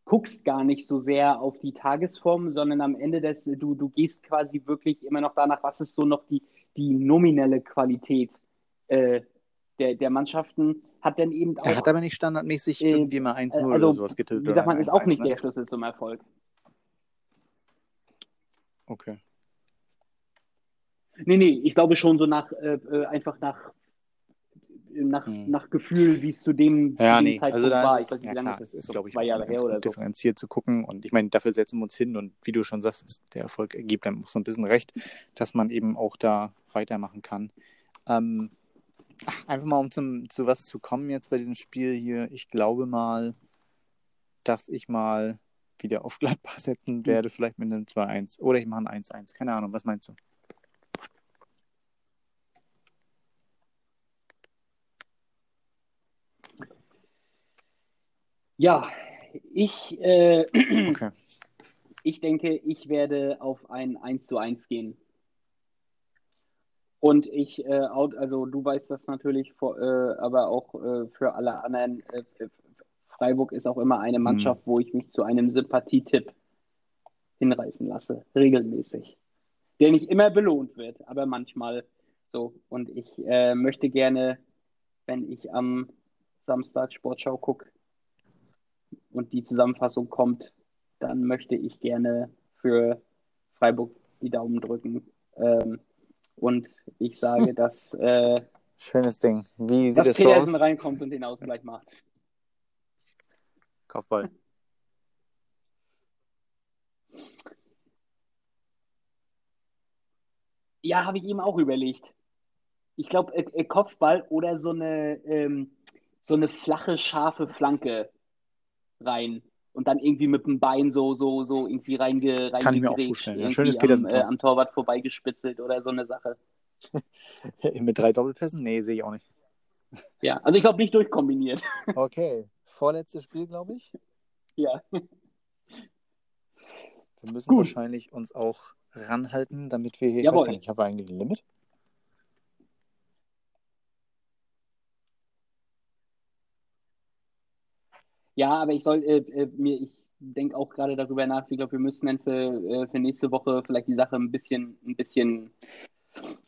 guckst gar nicht so sehr auf die Tagesform, sondern am Ende des, du, du gehst quasi wirklich immer noch danach, was ist so noch die, die nominelle Qualität äh, der, der Mannschaften hat dann eben auch. Er hat aber nicht standardmäßig äh, irgendwie mal 1-0 also, oder sowas getippt. Wie sagt man, ist auch nicht ne? der Schlüssel zum Erfolg. Okay. Nee, nee, ich glaube schon so nach, äh, äh einfach nach, nach, hm. nach Gefühl, wie es zu dem, ja, zu dem nee. Zeitpunkt also war. Ich glaube, ja, klar, das ist, so glaube ich, zwei Jahre her oder so. differenziert zu gucken. Und ich meine, dafür setzen wir uns hin und wie du schon sagst, der Erfolg gibt einem auch so ein bisschen recht, dass man eben auch da weitermachen kann. Ähm, einfach mal, um zum, zu was zu kommen jetzt bei diesem Spiel hier. Ich glaube mal, dass ich mal wieder auf Gladbach setzen hm. werde, vielleicht mit einem 2-1. Oder ich mache ein 1-1. Keine Ahnung, was meinst du? Ja, ich, äh, okay. ich denke, ich werde auf ein 1 zu 1 gehen. Und ich, äh, also du weißt das natürlich, vor, äh, aber auch äh, für alle anderen, äh, Freiburg ist auch immer eine mhm. Mannschaft, mhm. wo ich mich zu einem Sympathietipp hinreißen lasse, regelmäßig. Der nicht immer belohnt wird, aber manchmal so. Und ich äh, möchte gerne, wenn ich am Samstag Sportschau gucke und die Zusammenfassung kommt, dann möchte ich gerne für Freiburg die Daumen drücken. Ähm, und ich sage, dass. Äh, Schönes Ding. Wie sieht dass Pedersen reinkommt und den Ausgleich macht. Kopfball. Ja, habe ich eben auch überlegt. Ich glaube, äh, äh, Kopfball oder so eine, ähm, so eine flache, scharfe Flanke rein und dann irgendwie mit dem Bein so, so, so irgendwie reinge, Kann ich mir auch vorstellen. Ja, schönes am, äh, am Torwart vorbeigespitzelt oder so eine Sache. mit drei Doppelpässen? Nee, sehe ich auch nicht. Ja, also ich glaube nicht durchkombiniert. Okay, vorletztes Spiel, glaube ich. Ja. Wir müssen Gut. wahrscheinlich uns auch ranhalten, damit wir hier. Jawohl. Ich, ich habe eigentlich ein Limit. Ja, aber ich soll äh, äh, mir, ich denke auch gerade darüber nach, ich glaube, wir müssen dann für, äh, für nächste Woche vielleicht die Sache ein bisschen, ein bisschen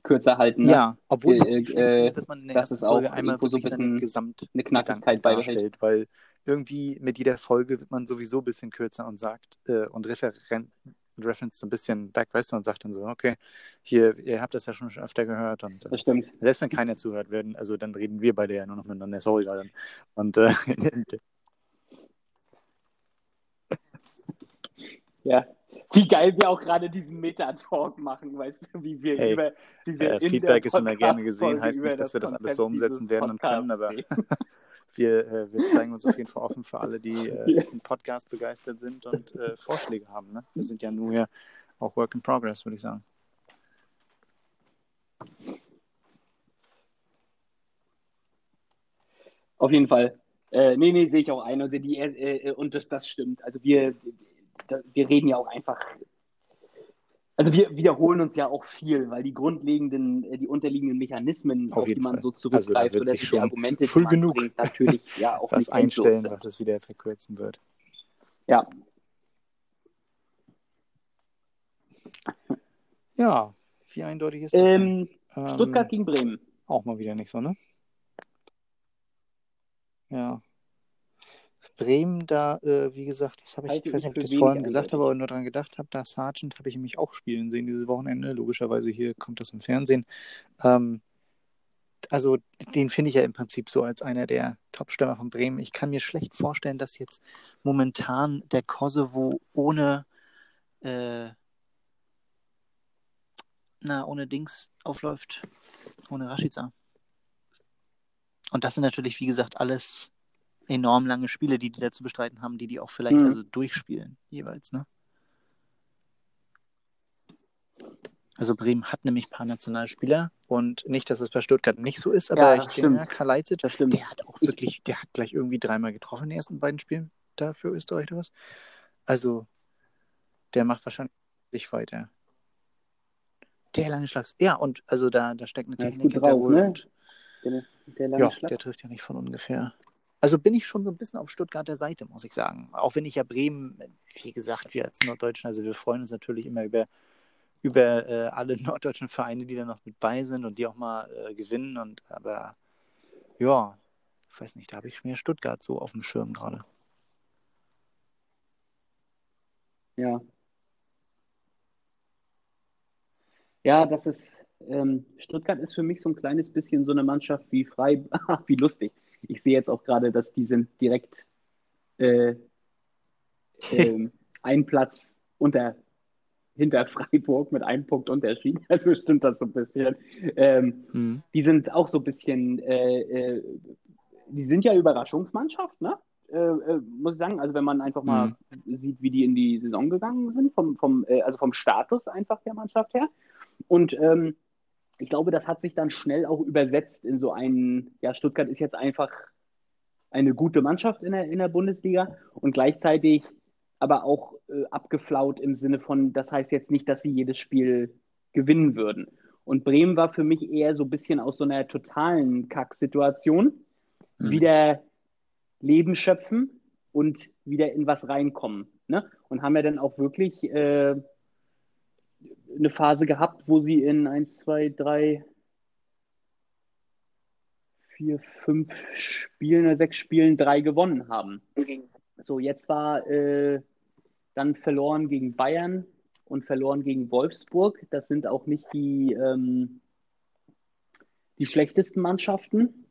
kürzer halten. Ne? Ja, obwohl Äh, äh, finde, dass man in der das ersten ist auch einmal so ein bisschen Gesamt eine Knackigkeit beibehält. weil irgendwie mit jeder Folge wird man sowieso ein bisschen kürzer und sagt äh, und referen referenzt so ein bisschen back, weißt du, und sagt dann so, okay, hier, ihr habt das ja schon öfter gehört und äh, Das stimmt. selbst wenn keiner zuhört werden, also dann reden wir beide ja nur noch miteinander, sorry dann. Und äh, Ja. Wie geil wir auch gerade diesen Meta-Talk machen, weißt du, wie wir Hey, über wir äh, Feedback ist immer gerne gesehen, heißt nicht, dass wir das alles Konzept so umsetzen werden und können, aber wir, äh, wir zeigen uns auf jeden Fall offen für alle, die äh, Ja. diesen Podcast begeistert sind und äh, Vorschläge haben. Ne? Wir sind ja nur hier auch Work in Progress, würde ich sagen. Auf jeden Fall. Äh, nee, nee, sehe ich auch ein. Also die, äh, äh, und das, das stimmt. Also wir, wir reden ja auch einfach. Also wir wiederholen uns ja auch viel, weil die grundlegenden, äh, die unterliegenden Mechanismen, Auf auf die man Fall. so Also zurückgreift wird oder sich die schon Argumente, die man genug bringt, natürlich ja auch Was einstellen, was das wieder verkürzen wird. Ja, Ja, wie eindeutig ist das? ähm? Ähm, Stuttgart gegen Bremen. Auch mal wieder nicht so, ne? Ja. Bremen, da, äh, wie gesagt, das habe ich, Halte ich weiß ich nicht, ob ich das vorhin gesagt habe, aber nur dran gedacht habe, da Sargent habe ich mich auch spielen sehen dieses Wochenende. Logischerweise hier kommt das im Fernsehen. Ähm, also den finde ich ja im Prinzip so als einer der Top-Stürmer von Bremen. Ich kann mir schlecht vorstellen, dass jetzt momentan der Kosovo ohne äh, na, ohne Dings aufläuft, ohne Rashica. Und das sind natürlich, wie gesagt, alles enorm lange Spiele, die die da zu bestreiten haben, die die auch vielleicht Mhm. also durchspielen jeweils, ne? Also Bremen hat nämlich ein paar Nationalspieler und nicht, dass es bei Stuttgart nicht so ist, aber Ja, ich denke, stimmt. Kalajdzic, Das stimmt. der hat auch wirklich, der hat gleich irgendwie dreimal getroffen in den ersten beiden Spielen da für Österreich oder was. Also, der macht wahrscheinlich sich weiter. Der lange Schlags. Ja, und also da, da steckt eine Ja, Technik hinter ne? Und, Der, der ja, Schlag. der trifft ja nicht von ungefähr. Also bin ich schon so ein bisschen auf Stuttgarter Seite, muss ich sagen. Auch wenn ich ja Bremen, wie gesagt, wir als Norddeutschen, also wir freuen uns natürlich immer über, über äh, alle norddeutschen Vereine, die da noch mit bei sind und die auch mal äh, gewinnen. Und aber ja, ich weiß nicht, da habe ich mehr Stuttgart so auf dem Schirm gerade. Ja. Ja, das ist, ähm, Stuttgart ist für mich so ein kleines bisschen so eine Mannschaft wie Freiburg. wie lustig. Ich sehe jetzt auch gerade, dass die sind direkt äh, ähm, einen Platz unter, hinter Freiburg mit einem Punkt Unterschied. Also stimmt das so ein bisschen. Ähm, Mhm. die sind auch so ein bisschen, äh, äh, die sind ja Überraschungsmannschaft, ne? Äh, äh, muss ich sagen. Also wenn man einfach mal sieht, wie die in die Saison gegangen sind, vom, vom, äh, also vom Status einfach der Mannschaft her. Und ähm, ich glaube, das hat sich dann schnell auch übersetzt in so einen, ja, Stuttgart ist jetzt einfach eine gute Mannschaft in der, in der Bundesliga und gleichzeitig aber auch äh, abgeflaut im Sinne von, das heißt jetzt nicht, dass sie jedes Spiel gewinnen würden. Und Bremen war für mich eher so ein bisschen aus so einer totalen Kacksituation Mhm. wieder Leben schöpfen und wieder in was reinkommen. Ne? Und haben ja dann auch wirklich äh, eine Phase gehabt, wo sie in 1, 2, 3, 4, 5 Spielen oder 6 Spielen drei gewonnen haben. So, jetzt war äh, dann verloren gegen Bayern und verloren gegen Wolfsburg. Das sind auch nicht die, ähm, die schlechtesten Mannschaften.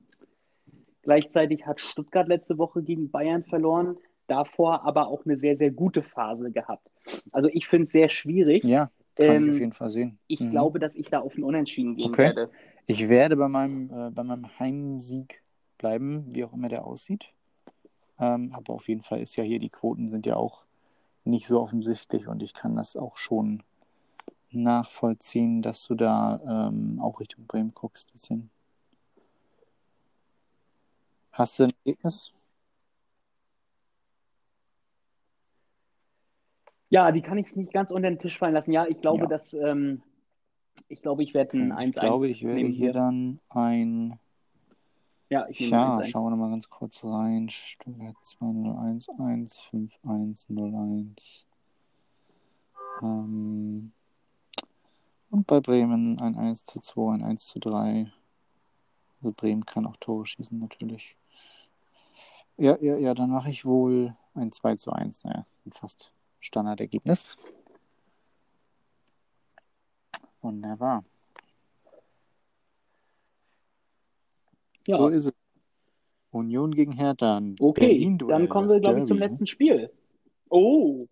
Gleichzeitig hat Stuttgart letzte Woche gegen Bayern verloren, davor aber auch eine sehr, sehr gute Phase gehabt. Also ich finde es sehr schwierig. Ja, kann Ähm, ich auf jeden Fall sehen. Ich Mhm. glaube, dass ich da auf ein Unentschieden gehen Okay. werde. Ich werde bei meinem, äh, bei meinem Heimsieg bleiben, wie auch immer der aussieht. Ähm, aber auf jeden Fall ist ja hier, die Quoten sind ja auch nicht so offensichtlich und ich kann das auch schon nachvollziehen, dass du da ähm, auch Richtung Bremen guckst. Bisschen. Hast du ein Ergebnis? Ja, die kann ich nicht ganz unter den Tisch fallen lassen. Ja, ich glaube, Ja. dass ähm, ich glaube, ich werde ein Okay. 1-1 Ich glaube, ich werde hier dann ein. Ja, ich nehme Ja, 1-1. schauen wir nochmal ganz kurz rein. Stuttgart 201 1 5101. Ähm, Und bei Bremen ein 1 zu 2, ein 1 zu 3. Also Bremen kann auch Tore schießen, natürlich. Ja, ja, ja, dann mache ich wohl ein 2 zu 1. Naja, ist fast Standardergebnis. Wunderbar. Ja. So ist es. Union gegen Hertha. Okay, dann kommen wir, glaube ich, zum letzten Spiel. Oh.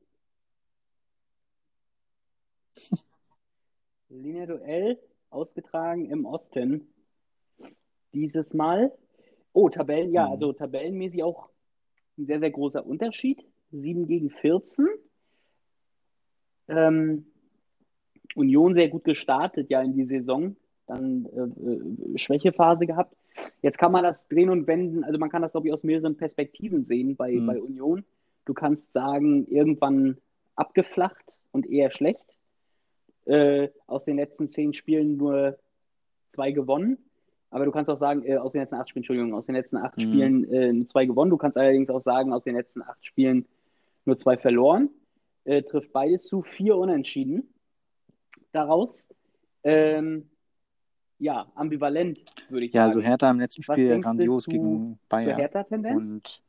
Berliner Duell, ausgetragen im Osten. Dieses Mal. Oh, Tabellen, ja, Mhm. also tabellenmäßig auch ein sehr, sehr großer Unterschied. 7 gegen 14. Ähm, Union sehr gut gestartet, ja, in die Saison. Dann äh, äh, Schwächephase gehabt. Jetzt kann man das drehen und wenden, also man kann das, glaube ich, aus mehreren Perspektiven sehen bei, Mhm. bei Union. Du kannst sagen, irgendwann abgeflacht und eher schlecht. Äh, aus den letzten zehn Spielen nur zwei gewonnen. Aber du kannst auch sagen, äh, aus den letzten acht Spielen, Entschuldigung, aus den letzten acht Mhm. Spielen äh, nur zwei gewonnen. Du kannst allerdings auch sagen, aus den letzten acht Spielen nur zwei verloren. Äh, trifft beides zu, vier Unentschieden daraus. Ähm, ja, ambivalent, würde ich Ja, sagen. also Hertha im letzten Spiel ja grandios zu- gegen Bayern. Und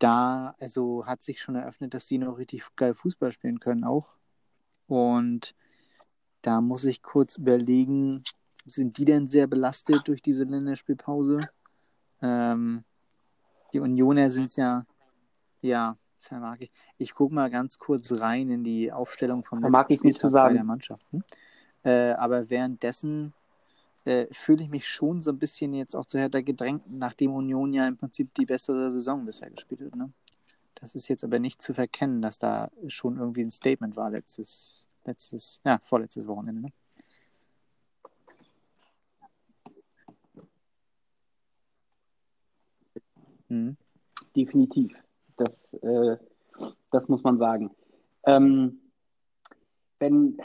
da, also hat sich schon eröffnet, dass die noch richtig geil Fußball spielen können auch. Und da muss ich kurz überlegen, sind die denn sehr belastet durch diese Länderspielpause? Ähm, die Unioner sind ja, ja, vermag ich. Ich gucke mal ganz kurz rein in die Aufstellung vom Vermag letzten ich nicht zu Spieltag sagen. beider Mannschaften. Äh, aber währenddessen äh, fühle ich mich schon so ein bisschen jetzt auch zu Hertha gedrängt, nachdem Union ja im Prinzip die bessere Saison bisher gespielt hat. Ne? Das ist jetzt aber nicht zu verkennen, dass da schon irgendwie ein Statement war letztes, letztes, ja, vorletztes Wochenende. Ne? Mhm. Definitiv. Das, äh, das muss man sagen. Ähm, wenn,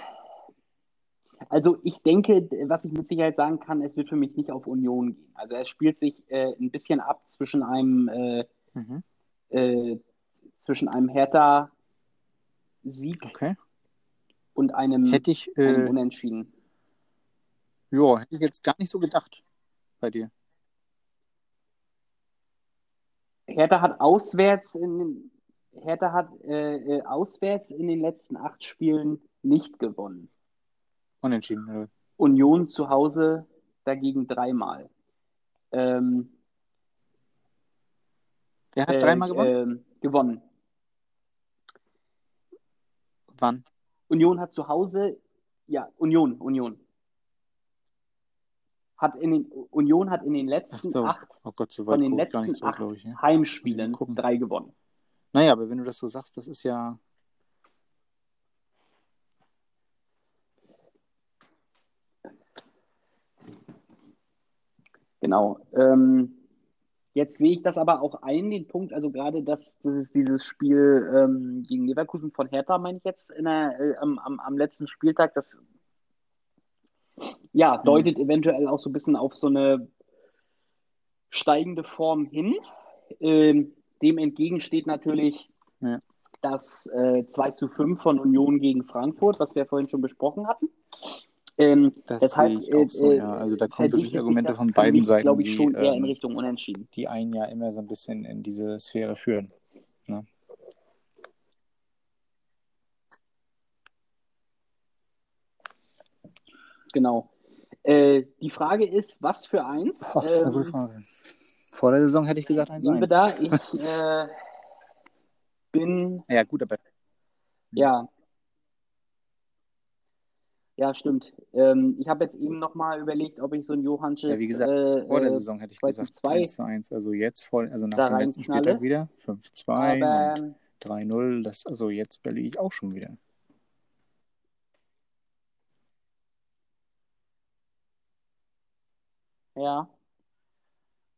also ich denke, was ich mit Sicherheit sagen kann, es wird für mich nicht auf Union gehen. Also es spielt sich äh, ein bisschen ab zwischen einem äh, Mhm. äh, zwischen einem Hertha-Sieg Okay. und einem, Hätte ich, einem äh, Unentschieden. ja, hätte ich jetzt gar nicht so gedacht bei dir. Hertha hat auswärts in den, Hertha hat äh, äh, auswärts in den letzten acht Spielen nicht gewonnen. Unentschieden. Oder? Union zu Hause dagegen dreimal. Ähm, Wer hat äh, dreimal gewonnen? ähm, gewonnen. Wann? Union hat zu Hause, ja, Union, Union. Hat in den, Union hat in den letzten so. acht Oh Gott, so von den letzten so, acht ich. Ja. Heimspielen drei gewonnen. Naja, aber wenn du das so sagst, das ist ja. Genau. Ähm, jetzt sehe ich das aber auch ein, den Punkt, also gerade das, das ist dieses Spiel ähm, gegen Leverkusen von Hertha, meine ich jetzt, der, äh, am, am, am letzten Spieltag, das ja, Mhm. deutet eventuell auch so ein bisschen auf so eine steigende Form hin. Ähm, dem entgegen steht natürlich Ja. das äh, 2 zu 5 von Union gegen Frankfurt, was wir vorhin schon besprochen hatten. Ähm, Das deshalb, sehe ich auch so, äh, ja. Also da kommen wirklich Argumente von beiden mich, Seiten, glaube ich, die, schon eher in ähm, Richtung Unentschieden. die einen ja immer so ein bisschen in diese Sphäre führen. Ne? Genau. Äh, die Frage ist, was für eins? Boah, das ist eine gute Ähm, Frage. Vor der Saison hätte ich gesagt sehen wir 1-1. da, ich äh, bin, Ja, gut, aber ja, ja, stimmt. Ähm, ich habe jetzt eben nochmal überlegt, ob ich so ein Johannsches ja, wie gesagt, äh, vor der Saison hätte ich 2 gesagt zu 2 1-1. Also jetzt voll, also nach dem letzten. Spieltag wieder 5-2 Aber und 3-0. Das, also jetzt überlege ich auch schon wieder. Ja,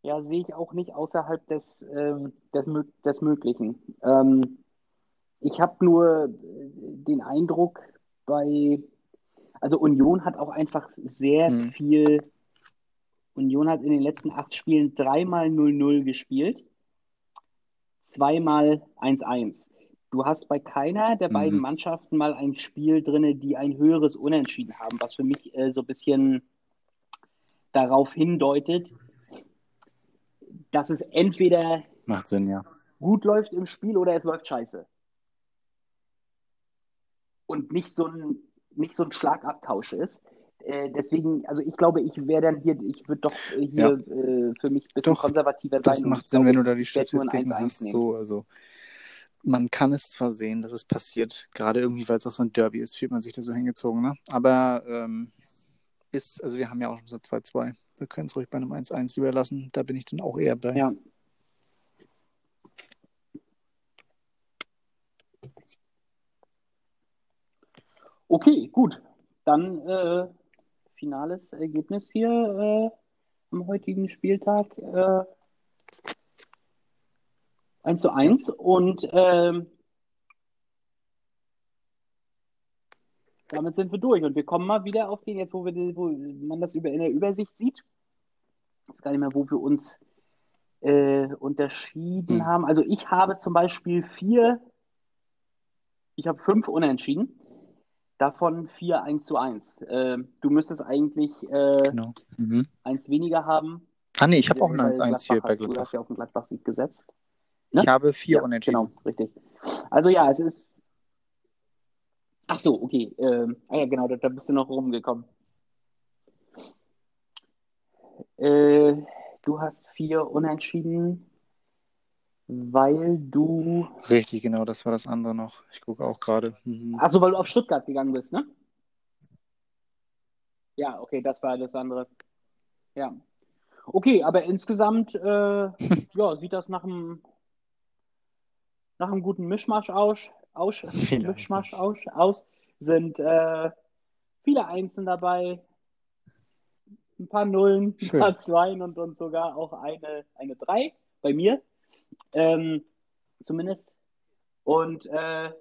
ja, sehe ich auch nicht außerhalb des, ähm, des, des Möglichen. Ähm, ich habe nur äh, den Eindruck bei, also Union hat auch einfach sehr Hm. viel, Union hat in den letzten acht Spielen dreimal 0-0 gespielt, zweimal 1-1. du hast bei keiner der beiden Mhm. Mannschaften mal ein Spiel drinne, die ein höheres Unentschieden haben, was für mich äh, so ein bisschen darauf hindeutet, dass es entweder Sinn, ja. gut läuft im Spiel oder es läuft scheiße. Und nicht so ein, nicht so ein Schlagabtausch ist. Äh, deswegen, also ich glaube, ich wäre dann hier, ich würde doch hier äh, für mich ein bisschen Doch, konservativer Das sein. und macht Sinn, glaube, wenn du da die Statistiken 1-1 hast. nehmen. So, also man kann es zwar sehen, dass es passiert, gerade irgendwie, weil es auch so ein Derby ist, fühlt man sich da so hingezogen, ne? Aber ähm, ist, also wir haben ja auch schon so 2-2. Wir können es ruhig bei einem 1-1 überlassen. Da bin ich dann auch eher bei. Ja. Okay, gut. Dann äh, finales Ergebnis hier äh, am heutigen Spieltag. Äh, 1 zu 1. Und ähm, damit sind wir durch. Und wir kommen mal wieder auf den, jetzt wo, wir, wo man das über, in der Übersicht sieht. Ich weiß gar nicht mehr, wo wir uns äh, unterschieden Hm. haben. Also ich habe zum Beispiel vier, ich habe fünf Unentschieden, davon vier 1 zu 1. Äh, du müsstest eigentlich äh, Genau. Mhm. eins weniger haben. Ah, nee, ich habe auch ein weil 1-1 hier Gladbach bei hast- Du Gladbach. hast ja auf den Gladbach-Sieg gesetzt. ne? Ich habe vier Ja, Unentschieden. Genau, richtig. Also ja, es ist. Ach so, okay. Ähm, ah ja, genau, da, da bist du noch rumgekommen. Äh, du hast vier Unentschieden, weil du. Richtig, genau, das war das andere noch. Ich gucke auch gerade. Mhm. Ach so, weil du auf Stuttgart gegangen bist, ne? Ja, okay, das war das andere. Ja. Okay, aber insgesamt äh, ja, sieht das nach einem nach einem guten Mischmasch aus. Aus Mischmasch aus, aus. Sind äh, viele Einsen dabei, ein paar Nullen, ein Schön. paar Zweien und, und sogar auch eine, eine Drei bei mir. Ähm, zumindest. Und äh,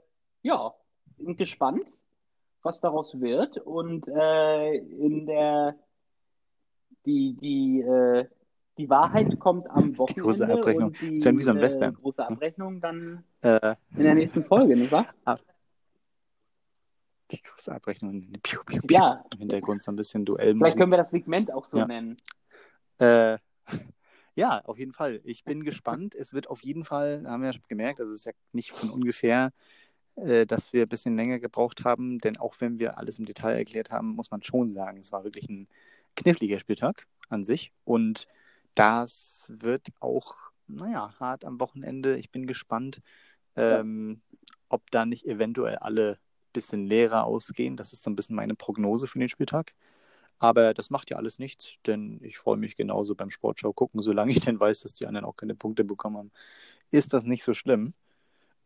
ja, bin gespannt, was daraus wird. Und äh, in der die, die, äh, die Wahrheit kommt am Wochenende große Abrechnung. und die Ist ja wie so ein äh, Western. große Abrechnung dann Äh, in der nächsten Folge, nicht wahr? die große Abrechnung. Piu, piu, piu. Ja, Im Hintergrund so ein bisschen vielleicht Duellmusik. können wir das Segment auch so Ja. nennen. Äh, ja, auf jeden Fall. Ich bin gespannt. Es wird auf jeden Fall, haben wir ja schon gemerkt, also es ist ja nicht von ungefähr, äh, dass wir ein bisschen länger gebraucht haben, denn auch wenn wir alles im Detail erklärt haben, muss man schon sagen, es war wirklich ein kniffliger Spieltag an sich und das wird auch, naja, hart am Wochenende. Ich bin gespannt, ähm, ob da nicht eventuell alle ein bisschen leerer ausgehen. Das ist so ein bisschen meine Prognose für den Spieltag. Aber das macht ja alles nichts, denn ich freue mich genauso beim Sportschau gucken, solange ich denn weiß, dass die anderen auch keine Punkte bekommen haben. Ist das nicht so schlimm?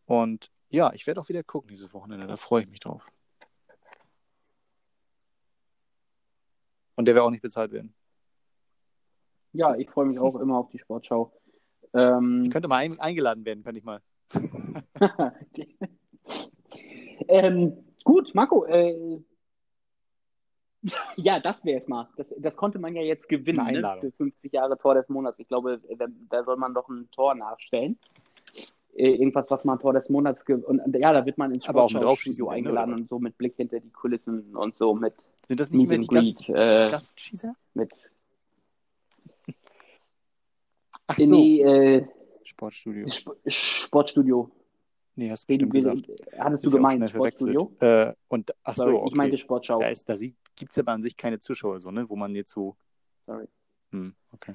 Und ja, ich werde auch wieder gucken dieses Wochenende, da freue ich mich drauf. Und der wird auch nicht bezahlt werden. Ja, ich freue mich auch immer auf die Sportschau. Ähm, Ich könnte mal ein, eingeladen werden, könnte ich mal. ähm, gut, Marco, äh, ja, das wäre es mal. Das, das konnte man ja jetzt gewinnen, ne? Für 50 Jahre Tor des Monats. Ich glaube, da, da soll man doch ein Tor nachstellen. Äh, irgendwas, was man Tor des Monats und ja, da wird man ins Sportschau-Studio dann, ne, eingeladen oder? und so mit Blick hinter die Kulissen und so mit Sind das nicht mehr die Greet. Gast, Äh, Gastschießer? mit Ach so, nee, äh, Sportstudio. Sp Sportstudio. Nee, hast du bestimmt gesagt. wen, hattest Ist du gemeint. Sportstudio? Äh, und, ach so, Sorry, okay. ich meinte Sportschau. Da, ist, da gibt es ja aber an sich keine Zuschauer, so, ne? Wo man jetzt so. Sorry. Hm, okay.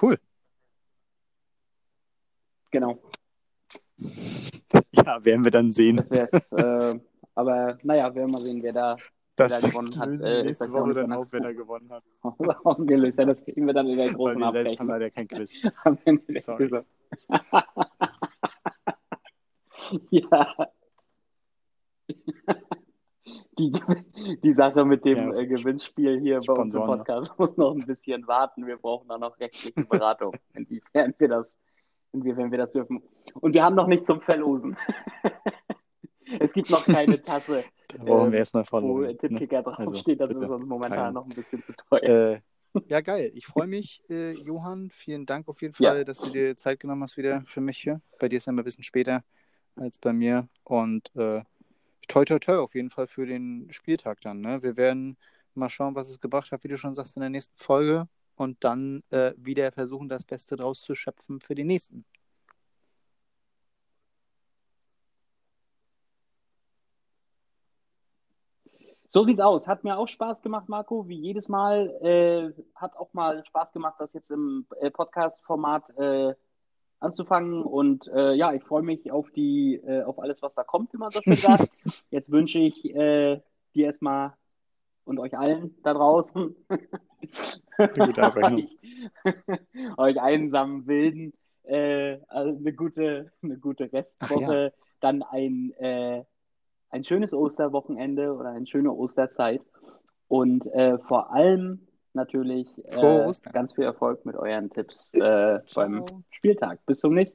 Cool. Genau. Ja, werden wir dann sehen. Wär's. äh, aber naja, werden wir mal sehen, wer da Das gewonnen hat. Äh, nächste Woche auch dann auf, so wenn er gewonnen hat. aufgelöst. Ja, das kriegen wir dann in der Weil großen wir selbst haben Abrechnung. leider kein Quiz. Sorry. Ja. Die, die Sache mit dem Ja. äh, Gewinnspiel hier bei uns im Sponsoren. Podcast muss noch ein bisschen warten. Wir brauchen da noch rechtliche Beratung, inwiefern wir das, inwiefern wir das dürfen. Und wir haben noch nicht zum Verlosen. Es gibt noch keine Tasse, Da brauchen Ähm, wir erstmal wo verloren. Ne? Tippkicker draufsteht. Das bitte, ist uns momentan teilen. noch ein bisschen zu teuer. Äh, ja, geil. Ich freue mich, äh, Johann. Vielen Dank auf jeden Ja. Fall, dass du dir Zeit genommen hast wieder für mich hier. Bei dir ist ja immer ein bisschen später. als bei mir. Und äh, toi toi toi auf jeden Fall für den Spieltag dann. Ne? Wir werden mal schauen, was es gebracht hat, wie du schon sagst, in der nächsten Folge. Und dann äh, wieder versuchen, das Beste draus zu schöpfen für den nächsten. So sieht's aus. Hat mir auch Spaß gemacht, Marco, wie jedes Mal. Äh, hat auch mal Spaß gemacht, das jetzt im äh, Podcast-Format äh, anzufangen. Und äh, ja, ich freue mich auf die, äh, auf alles, was da kommt, wie man so schön sagt. Jetzt wünsche ich äh, dir erstmal und euch allen da draußen, euch, euch einsamen Wilden, also eine gute, eine gute Restwoche, ja. dann ein ein schönes Osterwochenende oder eine schöne Osterzeit und äh, vor allem natürlich äh, ganz viel Erfolg mit euren Tipps äh, beim Spieltag. Bis zum nächsten Mal.